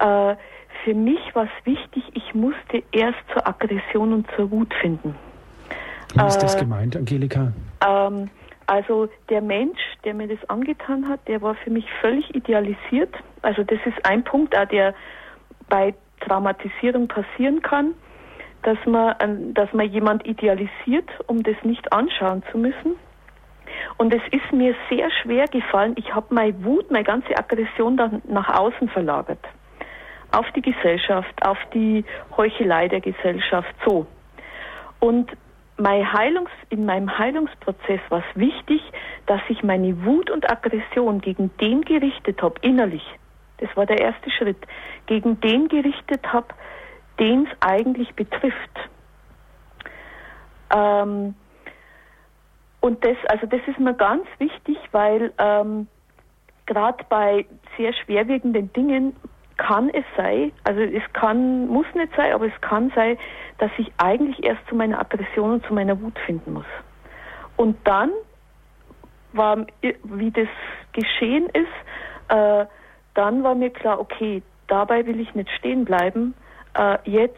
Äh, für mich war es wichtig, ich musste erst zur Aggression und zur Wut finden. Wie ist das äh, gemeint, Angelika? Ähm, also der Mensch, der mir das angetan hat, der war für mich völlig idealisiert. Also das ist ein Punkt, auch der bei Traumatisierung passieren kann, dass man, dass man jemand idealisiert, um das nicht anschauen zu müssen. Und es ist mir sehr schwer gefallen. Ich habe meine Wut, meine ganze Aggression dann nach außen verlagert. Auf die Gesellschaft, auf die Heuchelei der Gesellschaft, so. Und mein Heilungs, in meinem Heilungsprozess war es wichtig, dass ich meine Wut und Aggression gegen den gerichtet habe, innerlich. Das war der erste Schritt. Gegen den gerichtet habe, den es eigentlich betrifft. Ähm, und das, also das ist mir ganz wichtig, weil ähm, gerade bei sehr schwerwiegenden Dingen kann es sein, also es kann, muss nicht sein, aber es kann sein, dass ich eigentlich erst zu meiner Aggression und zu meiner Wut finden muss. Und dann war, wie das geschehen ist, äh, dann war mir klar, okay, dabei will ich nicht stehen bleiben. Äh, jetzt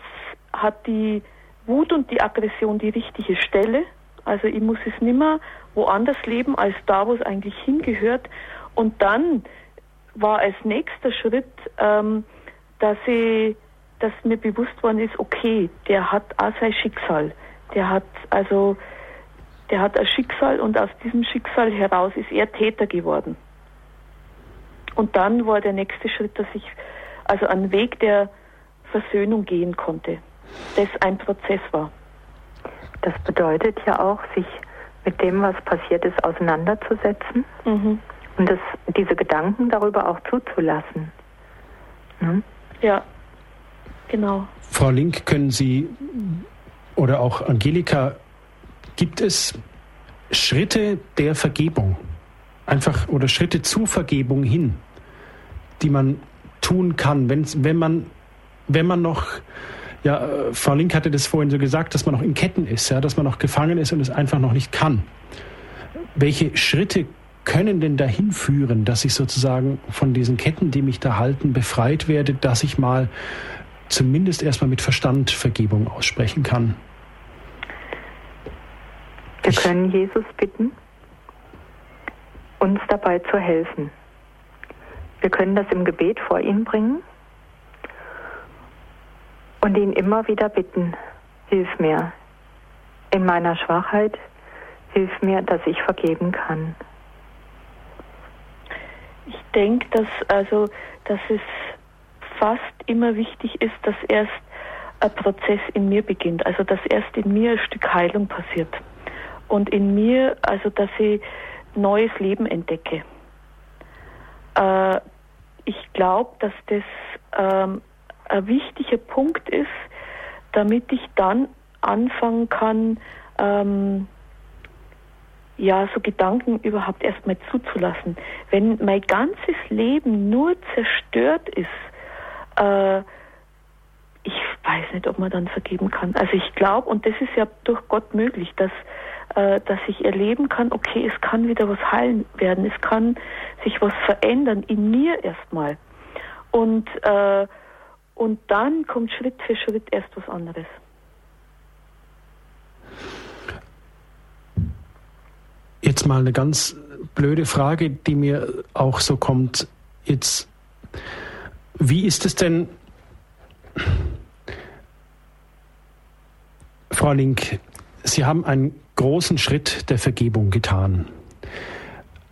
hat die Wut und die Aggression die richtige Stelle Also ich muss es nimmer woanders leben als da, wo es eigentlich hingehört. Und dann war als nächster Schritt, ähm, dass ich, dass mir bewusst worden ist, okay, der hat auch sein Schicksal. Der hat also, der hat ein Schicksal und aus diesem Schicksal heraus ist er Täter geworden. Und dann war der nächste Schritt, dass ich also einen Weg der Versöhnung gehen konnte, das ein Prozess war. Das bedeutet ja auch, sich mit dem, was passiert ist, auseinanderzusetzen mhm. Und das, diese Gedanken darüber auch zuzulassen. Ne? Ja, genau. Frau Link, können Sie oder auch Angelika, gibt es Schritte der Vergebung, einfach oder Schritte zu Vergebung hin, die man tun kann, wenn, wenn man wenn man noch ja, Frau Link hatte das vorhin so gesagt, dass man noch in Ketten ist, ja, dass man noch gefangen ist und es einfach noch nicht kann. Welche Schritte können denn dahin führen, dass ich sozusagen von diesen Ketten, die mich da halten, befreit werde, dass ich mal zumindest erstmal mit Verstand Vergebung aussprechen kann? Wir können Jesus bitten, uns dabei zu helfen. Wir können das im Gebet vor ihn bringen und ihn immer wieder bitten, hilf mir in meiner Schwachheit, hilf mir, dass ich vergeben kann. Ich denke, dass also, dass es fast immer wichtig ist, dass erst ein Prozess in mir beginnt, also dass erst in mir ein Stück Heilung passiert und in mir, also dass ich neues Leben entdecke. Äh, ich glaube, dass das ähm, ein wichtiger Punkt ist, damit ich dann anfangen kann, ähm, ja, so Gedanken überhaupt erstmal zuzulassen. Wenn mein ganzes Leben nur zerstört ist, äh, ich weiß nicht, ob man dann vergeben kann. Also ich glaube, und das ist ja durch Gott möglich, dass, äh, dass ich erleben kann, okay, es kann wieder was heilen werden, es kann sich was verändern in mir erstmal. Und, äh, und dann kommt Schritt für Schritt erst was anderes. Jetzt mal eine ganz blöde Frage, die mir auch so kommt. Jetzt, wie ist es denn, Frau Link, Sie haben einen großen Schritt der Vergebung getan.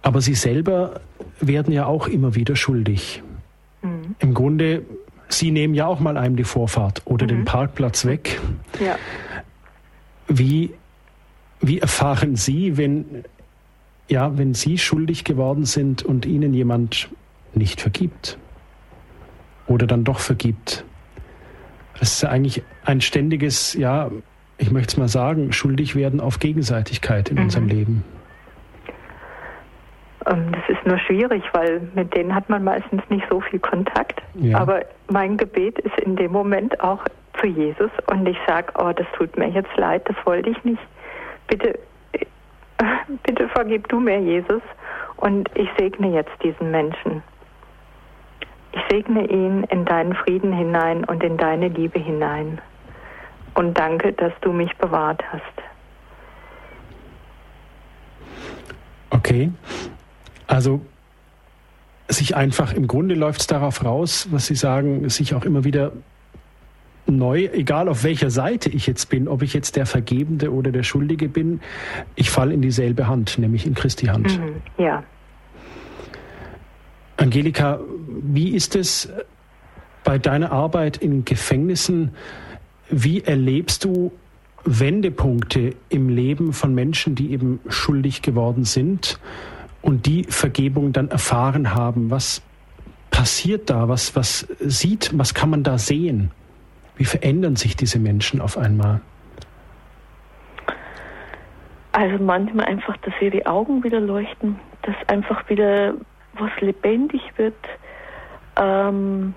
Aber Sie selber werden ja auch immer wieder schuldig. Mhm. Im Grunde, Sie nehmen ja auch mal einem die Vorfahrt oder mhm. den Parkplatz weg. Ja. Wie, wie erfahren Sie, wenn ja, wenn Sie schuldig geworden sind und Ihnen jemand nicht vergibt oder dann doch vergibt. Das ist ja eigentlich ein ständiges, ja, ich möchte es mal sagen, schuldig werden auf Gegenseitigkeit in mhm. unserem Leben. Ähm, das ist nur schwierig, weil mit denen hat man meistens nicht so viel Kontakt. Ja. Aber mein Gebet ist in dem Moment auch zu Jesus und ich sage, oh, das tut mir jetzt leid, das wollte ich nicht. Bitte <laughs> bitte vergib du mir, Jesus, und ich segne jetzt diesen Menschen. Ich segne ihn in deinen Frieden hinein und in deine Liebe hinein. Und danke, dass du mich bewahrt hast. Okay. Also sich einfach, im Grunde läuft es darauf raus, was Sie sagen, sich auch immer wieder neu, egal auf welcher Seite ich jetzt bin, ob ich jetzt der Vergebende oder der Schuldige bin, ich falle in dieselbe Hand, nämlich in Christi Hand. Mhm, ja. Angelika, wie ist es bei deiner Arbeit in Gefängnissen? Wie erlebst du Wendepunkte im Leben von Menschen, die eben schuldig geworden sind und die Vergebung dann erfahren haben? Was passiert da? Was, was sieht, was kann man da sehen? Wie verändern sich diese Menschen auf einmal? Also manchmal einfach, dass ihre Augen wieder leuchten, dass einfach wieder was lebendig wird. Ähm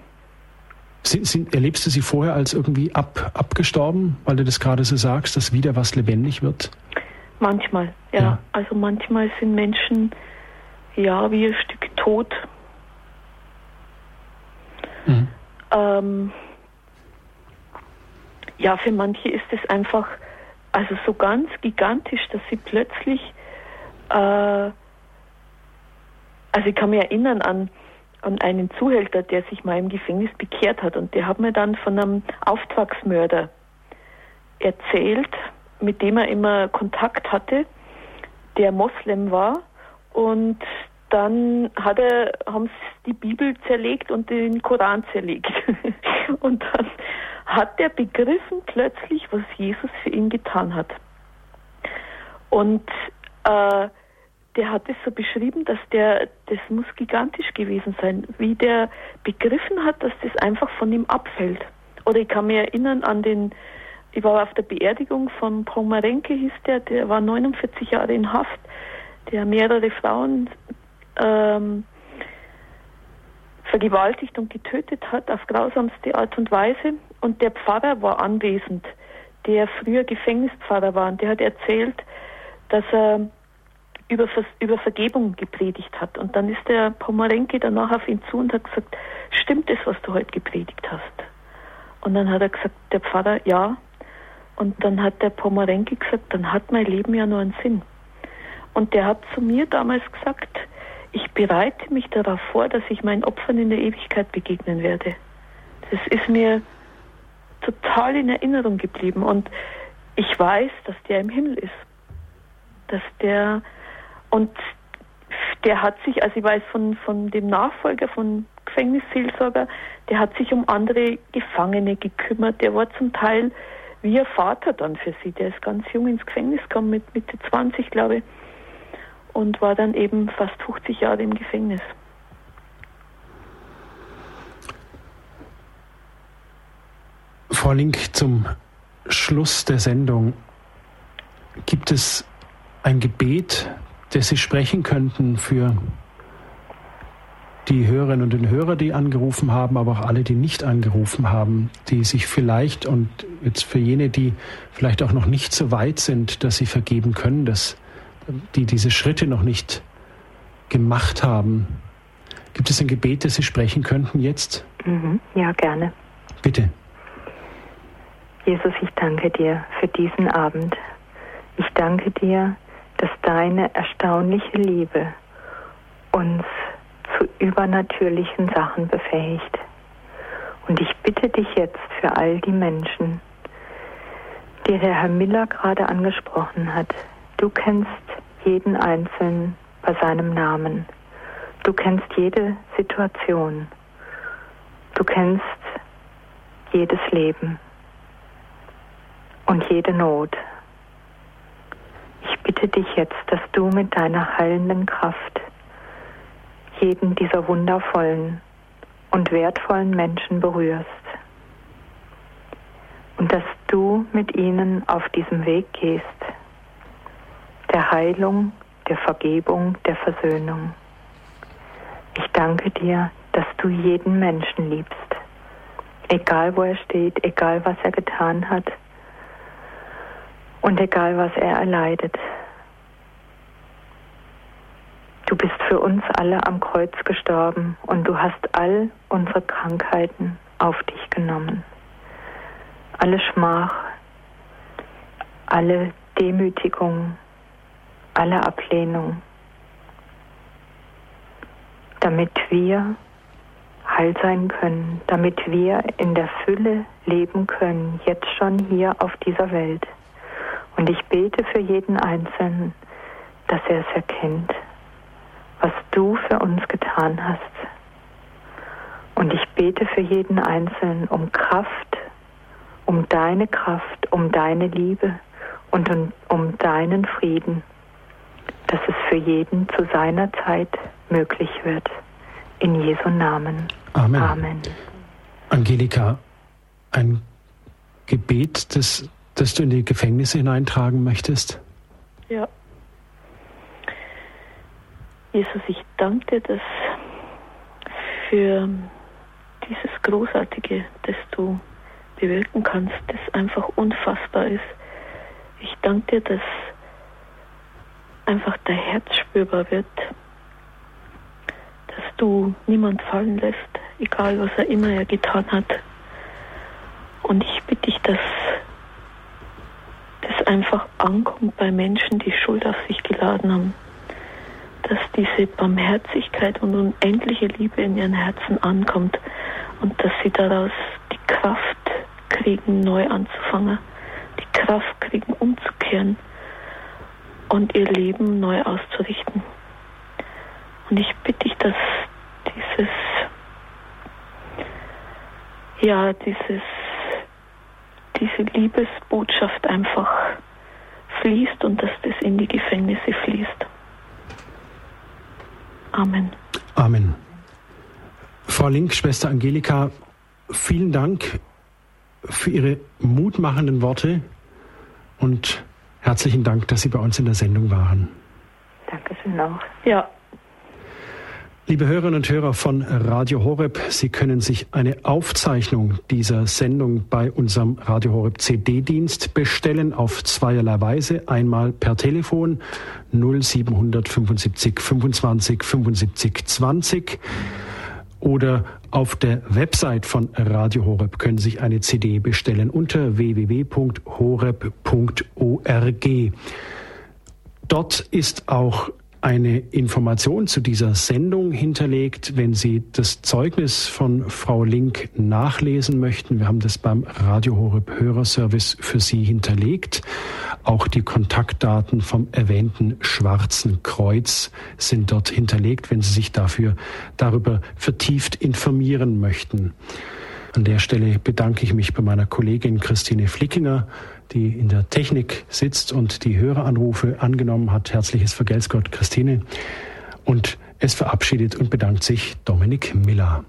sind, sind, erlebst du sie vorher als irgendwie ab, abgestorben, weil du das gerade so sagst, dass wieder was lebendig wird? Manchmal, ja. ja. Also manchmal sind Menschen ja wie ein Stück tot. Mhm. Ähm, ja, für manche ist es einfach also so ganz gigantisch, dass sie plötzlich, äh, also ich kann mich erinnern an, an einen Zuhälter, der sich mal im Gefängnis bekehrt hat und der hat mir dann von einem Auftragsmörder erzählt, mit dem er immer Kontakt hatte, der Moslem war und dann hat er, haben sie die Bibel zerlegt und den Koran zerlegt. <laughs> und dann hat er begriffen plötzlich, was Jesus für ihn getan hat. Und äh, der hat es so beschrieben, dass der, das muss gigantisch gewesen sein, wie der begriffen hat, dass das einfach von ihm abfällt. Oder ich kann mich erinnern an den, ich war auf der Beerdigung von Pomarenke, hieß der, der war 49 Jahre in Haft, der mehrere Frauen ähm, vergewaltigt und getötet hat auf grausamste Art und Weise. Und der Pfarrer war anwesend, der früher Gefängnispfarrer war. Und der hat erzählt, dass er über, über Vergebung gepredigt hat. Und dann ist der Pomerenke danach auf ihn zu und hat gesagt, stimmt es, was du heute gepredigt hast? Und dann hat er gesagt, der Pfarrer, ja. Und dann hat der Pomerenke gesagt, dann hat mein Leben ja nur einen Sinn. Und der hat zu mir damals gesagt, ich bereite mich darauf vor, dass ich meinen Opfern in der Ewigkeit begegnen werde. Das ist mir total in Erinnerung geblieben und ich weiß, dass der im Himmel ist. Dass der und der hat sich, also ich weiß von, von dem Nachfolger von Gefängnisseelsorger, der hat sich um andere Gefangene gekümmert. Der war zum Teil wie ein Vater dann für sie. Der ist ganz jung ins Gefängnis gekommen, mit Mitte 20, glaube ich und war dann eben fast 50 Jahre im Gefängnis. Frau Link, zum Schluss der Sendung gibt es ein Gebet, das Sie sprechen könnten für die Hörerinnen und den Hörer, die angerufen haben, aber auch alle, die nicht angerufen haben, die sich vielleicht und jetzt für jene, die vielleicht auch noch nicht so weit sind, dass sie vergeben können, dass die diese Schritte noch nicht gemacht haben. Gibt es ein Gebet, das Sie sprechen könnten jetzt? Mhm. Ja, gerne. Bitte. Jesus, ich danke dir für diesen Abend. Ich danke dir, dass deine erstaunliche Liebe uns zu übernatürlichen Sachen befähigt. Und ich bitte dich jetzt für all die Menschen, die der Herr Miller gerade angesprochen hat, Du kennst jeden Einzelnen bei seinem Namen. Du kennst jede Situation. Du kennst jedes Leben und jede Not. Ich bitte dich jetzt, dass du mit deiner heilenden Kraft jeden dieser wundervollen und wertvollen Menschen berührst und dass du mit ihnen auf diesem Weg gehst der Heilung, der Vergebung, der Versöhnung. Ich danke dir, dass du jeden Menschen liebst, egal wo er steht, egal was er getan hat und egal was er erleidet. Du bist für uns alle am Kreuz gestorben und du hast all unsere Krankheiten auf dich genommen. Alle Schmach, alle Demütigung, alle Ablehnung, damit wir heil sein können, damit wir in der Fülle leben können, jetzt schon hier auf dieser Welt. Und ich bete für jeden Einzelnen, dass er es erkennt, was du für uns getan hast. Und ich bete für jeden Einzelnen um Kraft, um deine Kraft, um deine Liebe und um, um deinen Frieden dass es für jeden zu seiner Zeit möglich wird. In Jesu Namen. Amen. Amen. Angelika, ein Gebet, das, das du in die Gefängnisse hineintragen möchtest? Ja. Jesus, ich danke dir dass für dieses Großartige, das du bewirken kannst, das einfach unfassbar ist. Ich danke dir, dass einfach der Herz spürbar wird, dass du niemand fallen lässt, egal was er immer er getan hat. Und ich bitte dich, dass das einfach ankommt bei Menschen, die Schuld auf sich geladen haben. Dass diese Barmherzigkeit und unendliche Liebe in ihren Herzen ankommt und dass sie daraus die Kraft kriegen, neu anzufangen, die Kraft kriegen, umzukehren und ihr Leben neu auszurichten. Und ich bitte dich, dass dieses, ja, dieses, diese Liebesbotschaft einfach fließt und dass das in die Gefängnisse fließt. Amen. Amen. Frau Link, Schwester Angelika, vielen Dank für Ihre mutmachenden Worte und herzlichen Dank, dass Sie bei uns in der Sendung waren. Dankeschön auch. Ja, Liebe Hörerinnen und Hörer von Radio Horeb, Sie können sich eine Aufzeichnung dieser Sendung bei unserem Radio Horeb CD-Dienst bestellen auf zweierlei Weise. Einmal per Telefon 0775 25 75 20 oder auf der Website von Radio Horeb können Sie sich eine CD bestellen unter www.horeb.org. Dort ist auch eine Information zu dieser Sendung hinterlegt, wenn Sie das Zeugnis von Frau Link nachlesen möchten. Wir haben das beim Radio Horeb Hörerservice für Sie hinterlegt. Auch die Kontaktdaten vom erwähnten Schwarzen Kreuz sind dort hinterlegt, wenn Sie sich dafür darüber vertieft informieren möchten. An der Stelle bedanke ich mich bei meiner Kollegin Christine Flickinger die in der Technik sitzt und die Höreranrufe angenommen hat. Herzliches Vergelt's Gott, Christine. Und es verabschiedet und bedankt sich Dominik Miller.